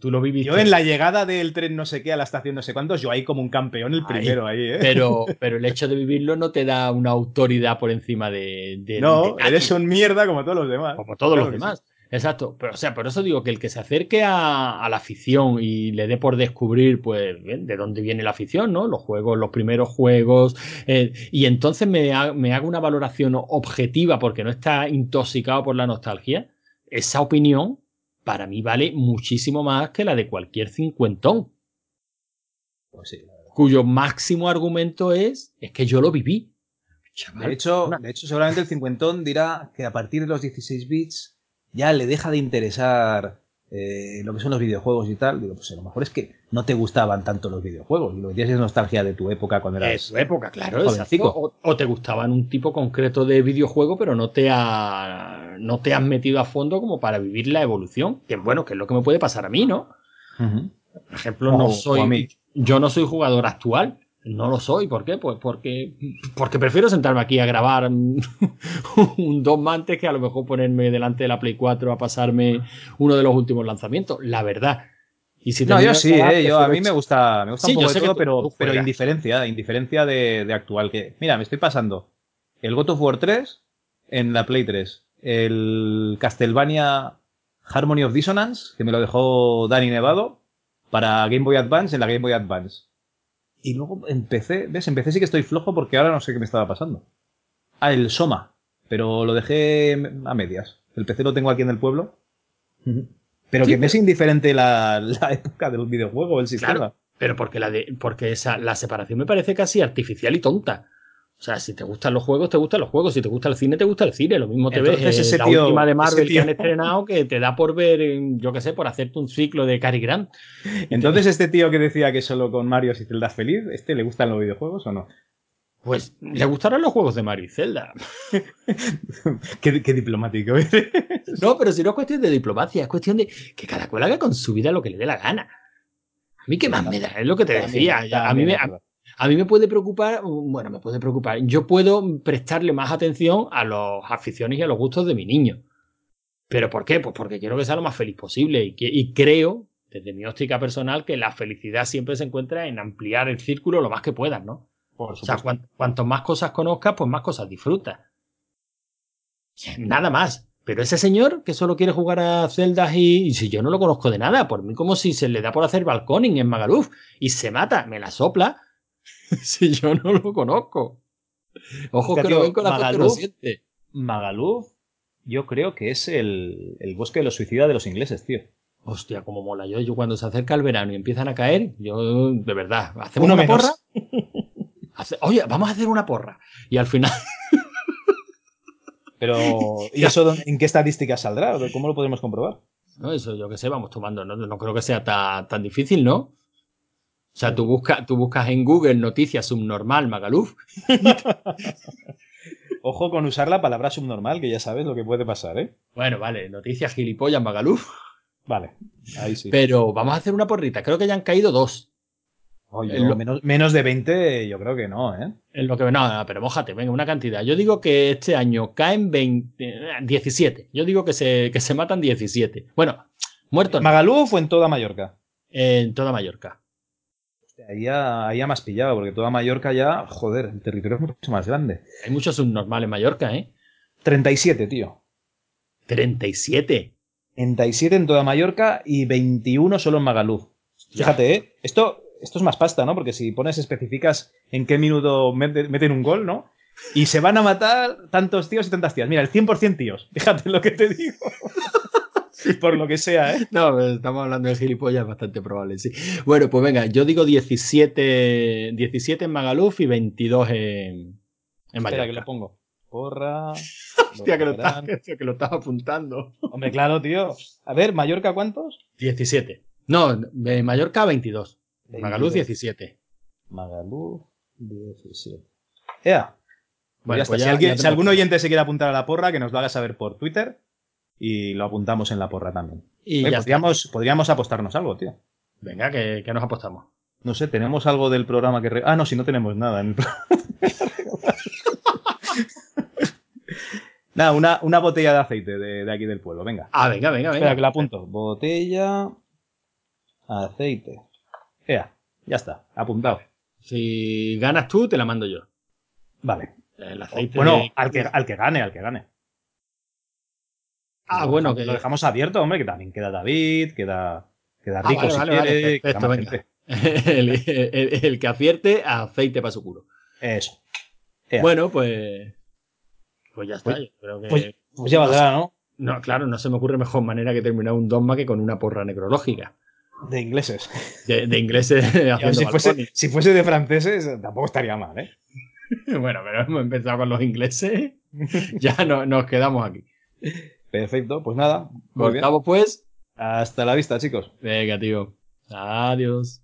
tú lo viviste. Yo en la llegada del tren no sé qué a la estación no sé cuántos, yo ahí como un campeón, el primero ahí, ¿eh? Pero, pero el hecho de vivirlo no te da una autoridad por encima de. de no, eres un mierda como todos los demás. Como todos los demás. Exacto, pero o sea, por eso digo que el que se acerque a, la afición y le dé por descubrir, pues, de dónde viene la afición, ¿no? Los juegos, los primeros juegos, eh, y entonces me, me haga una valoración objetiva porque no está intoxicado por la nostalgia, esa opinión para mí vale muchísimo más que la de cualquier cincuentón. Pues sí, cuyo máximo argumento es, es que yo lo viví. de, hecho, de hecho, seguramente el cincuentón dirá que a partir de los 16 bits ya le deja de interesar eh, lo que son los videojuegos y tal, digo, pues a lo mejor es que no te gustaban tanto los videojuegos y lo que tienes es nostalgia de tu época cuando eras. De tu época, claro, o, o, te gustaban un tipo concreto de videojuego, pero no te, ha, no te has metido a fondo como para vivir la evolución, que bueno, que es lo que me puede pasar a mí, ¿no? Por ejemplo, no soy. Yo no soy jugador actual, no lo soy, ¿por qué? Pues porque, porque prefiero sentarme aquí a grabar un, dos antes que a lo mejor ponerme delante de la Play 4 a pasarme uno de los últimos lanzamientos, la verdad. Y si no, yo sí, eh, yo, a mí me gusta, me gusta un poco de todo, pero, pero indiferencia, indiferencia de, de, actual. Que, mira, me estoy pasando el God of War 3 en la Play 3, el Castlevania Harmony of Dissonance, que me lo dejó Dani Nevado, para Game Boy Advance en la Game Boy Advance. Y luego empecé, ¿ves? Empecé sí que estoy flojo porque ahora no sé qué me estaba pasando. Ah, el Soma. Pero lo dejé a medias. El PC lo tengo aquí en el pueblo. Pero que me es indiferente la, época del videojuego, el sistema. pero porque la de, porque esa, la separación me parece casi artificial y tonta. O sea, si te gustan los juegos, te gustan los juegos. Si te gusta el cine, te gusta el cine. Lo mismo te ves ese la última de Marvel que han estrenado que te da por ver, yo qué sé, por hacerte un ciclo de Cary Grant. Entonces, este tío que decía que solo con Mario si te das feliz, ¿este le gustan los videojuegos o no? Pues le gustarán los juegos de Mario y Zelda. qué, diplomático. no, pero si no es cuestión de diplomacia, es cuestión de que cada cual haga con su vida lo que le dé la gana. A mí qué más me da, es lo que te decía. a, mí me, a, mí me puede preocupar, bueno, me puede preocupar. Yo puedo prestarle más atención a las aficiones y a los gustos de mi niño. ¿Pero por qué? Pues porque quiero que sea lo más feliz posible y, y creo, desde mi óptica personal, que la felicidad siempre se encuentra en ampliar el círculo lo más que puedas, ¿no? o sea, cuanto más cosas conozcas, pues más cosas disfrutas. Nada más. Pero ese señor que solo quiere jugar a celdas y, si yo no lo conozco de nada, por mí como si se le da por hacer balconing en Magaluf y se mata, me la sopla, si yo no lo conozco. Ojo que no ven con la Magaluf, Magaluf, yo creo que es el, bosque de los suicidas de los ingleses, tío. Hostia, como mola. Yo, yo cuando se acerca el verano y empiezan a caer, yo, de verdad, ¿hacemos una porra? Oye, vamos a hacer una porra. Y al final. Pero, ¿y eso en qué estadísticas saldrá? ¿Cómo lo podemos comprobar? No, eso yo qué sé, vamos tomando. No, creo que sea tan, difícil, ¿no? O sea, tú, busca, tú buscas en Google noticias subnormal Magaluf. Ojo con usar la palabra subnormal, que ya sabes lo que puede pasar, ¿eh? Bueno, vale, noticias gilipollas Magaluf. Vale, ahí sí. Pero vamos a hacer una porrita. Creo que ya han caído dos menos, de 20 yo creo que no, ¿eh? En lo que no, pero mojate, venga, una cantidad. Yo digo que este año caen 20, 17. Yo digo que se, que se matan 17. Bueno, muertos. ¿Magaluf o en toda Mallorca? En toda Mallorca. Ahí ya, ahí más pillado, porque toda Mallorca ya, joder, el territorio es mucho más grande. Hay muchos subnormales en Mallorca, ¿eh? 37, tío. 37. 37 en toda Mallorca y 21 solo en Magaluf. Fíjate, ¿eh? Esto, esto es más pasta, ¿no? Porque si pones, especificas en qué minuto meten un gol, ¿no? Y se van a matar tantos tíos y tantas tías. Mira, el 100% tíos. Fíjate lo que te digo. Por lo que sea, ¿eh? No, estamos hablando de gilipollas, bastante probable, sí. Bueno, pues venga, yo digo 17, 17 en Magaluf y 22 en, en Espera, que lo pongo. Porra. Hostia, que lo, que lo estás apuntando. Hombre, claro, tío. A ver, ¿Mallorca cuántos? 17. No, Mallorca 22. Magaluz 17. Magaluz 17. Ea. Bueno, pues si, alguien, si algún oyente se quiere apuntar a la porra, que nos lo haga saber por Twitter y lo apuntamos en la porra también. Y podríamos, podríamos, apostarnos algo, tío. Venga, que, nos apostamos. No sé, tenemos algo del programa que. Ah, no, si no tenemos nada en el programa. Nada, una, una, botella de aceite de, de, aquí del pueblo, venga. Ah, venga, venga, venga. Espera, que la apunto. Botella, aceite. Ya, ya está, apuntado. Si ganas tú, te la mando yo. Vale. El aceite bueno, al, que, al que gane, al que gane. Ah, bueno, que lo dejamos abierto, hombre, que también queda David, queda, queda ah, Rico si quiere. el, que acierte, aceite para su culo. Eso. Bueno, pues. Pues ya está. Pues, creo que, pues, pues ya valdrá, ¿no? No, claro, no se me ocurre mejor manera que terminar un dogma que con una porra necrológica. De ingleses. De, ingleses si, fuese, si, fuese, de franceses, tampoco estaría mal, ¿eh? bueno, pero hemos empezado con los ingleses. ya no, nos quedamos aquí. Perfecto, pues nada. Cortamos pues. Hasta la vista, chicos. Venga, tío. Adiós.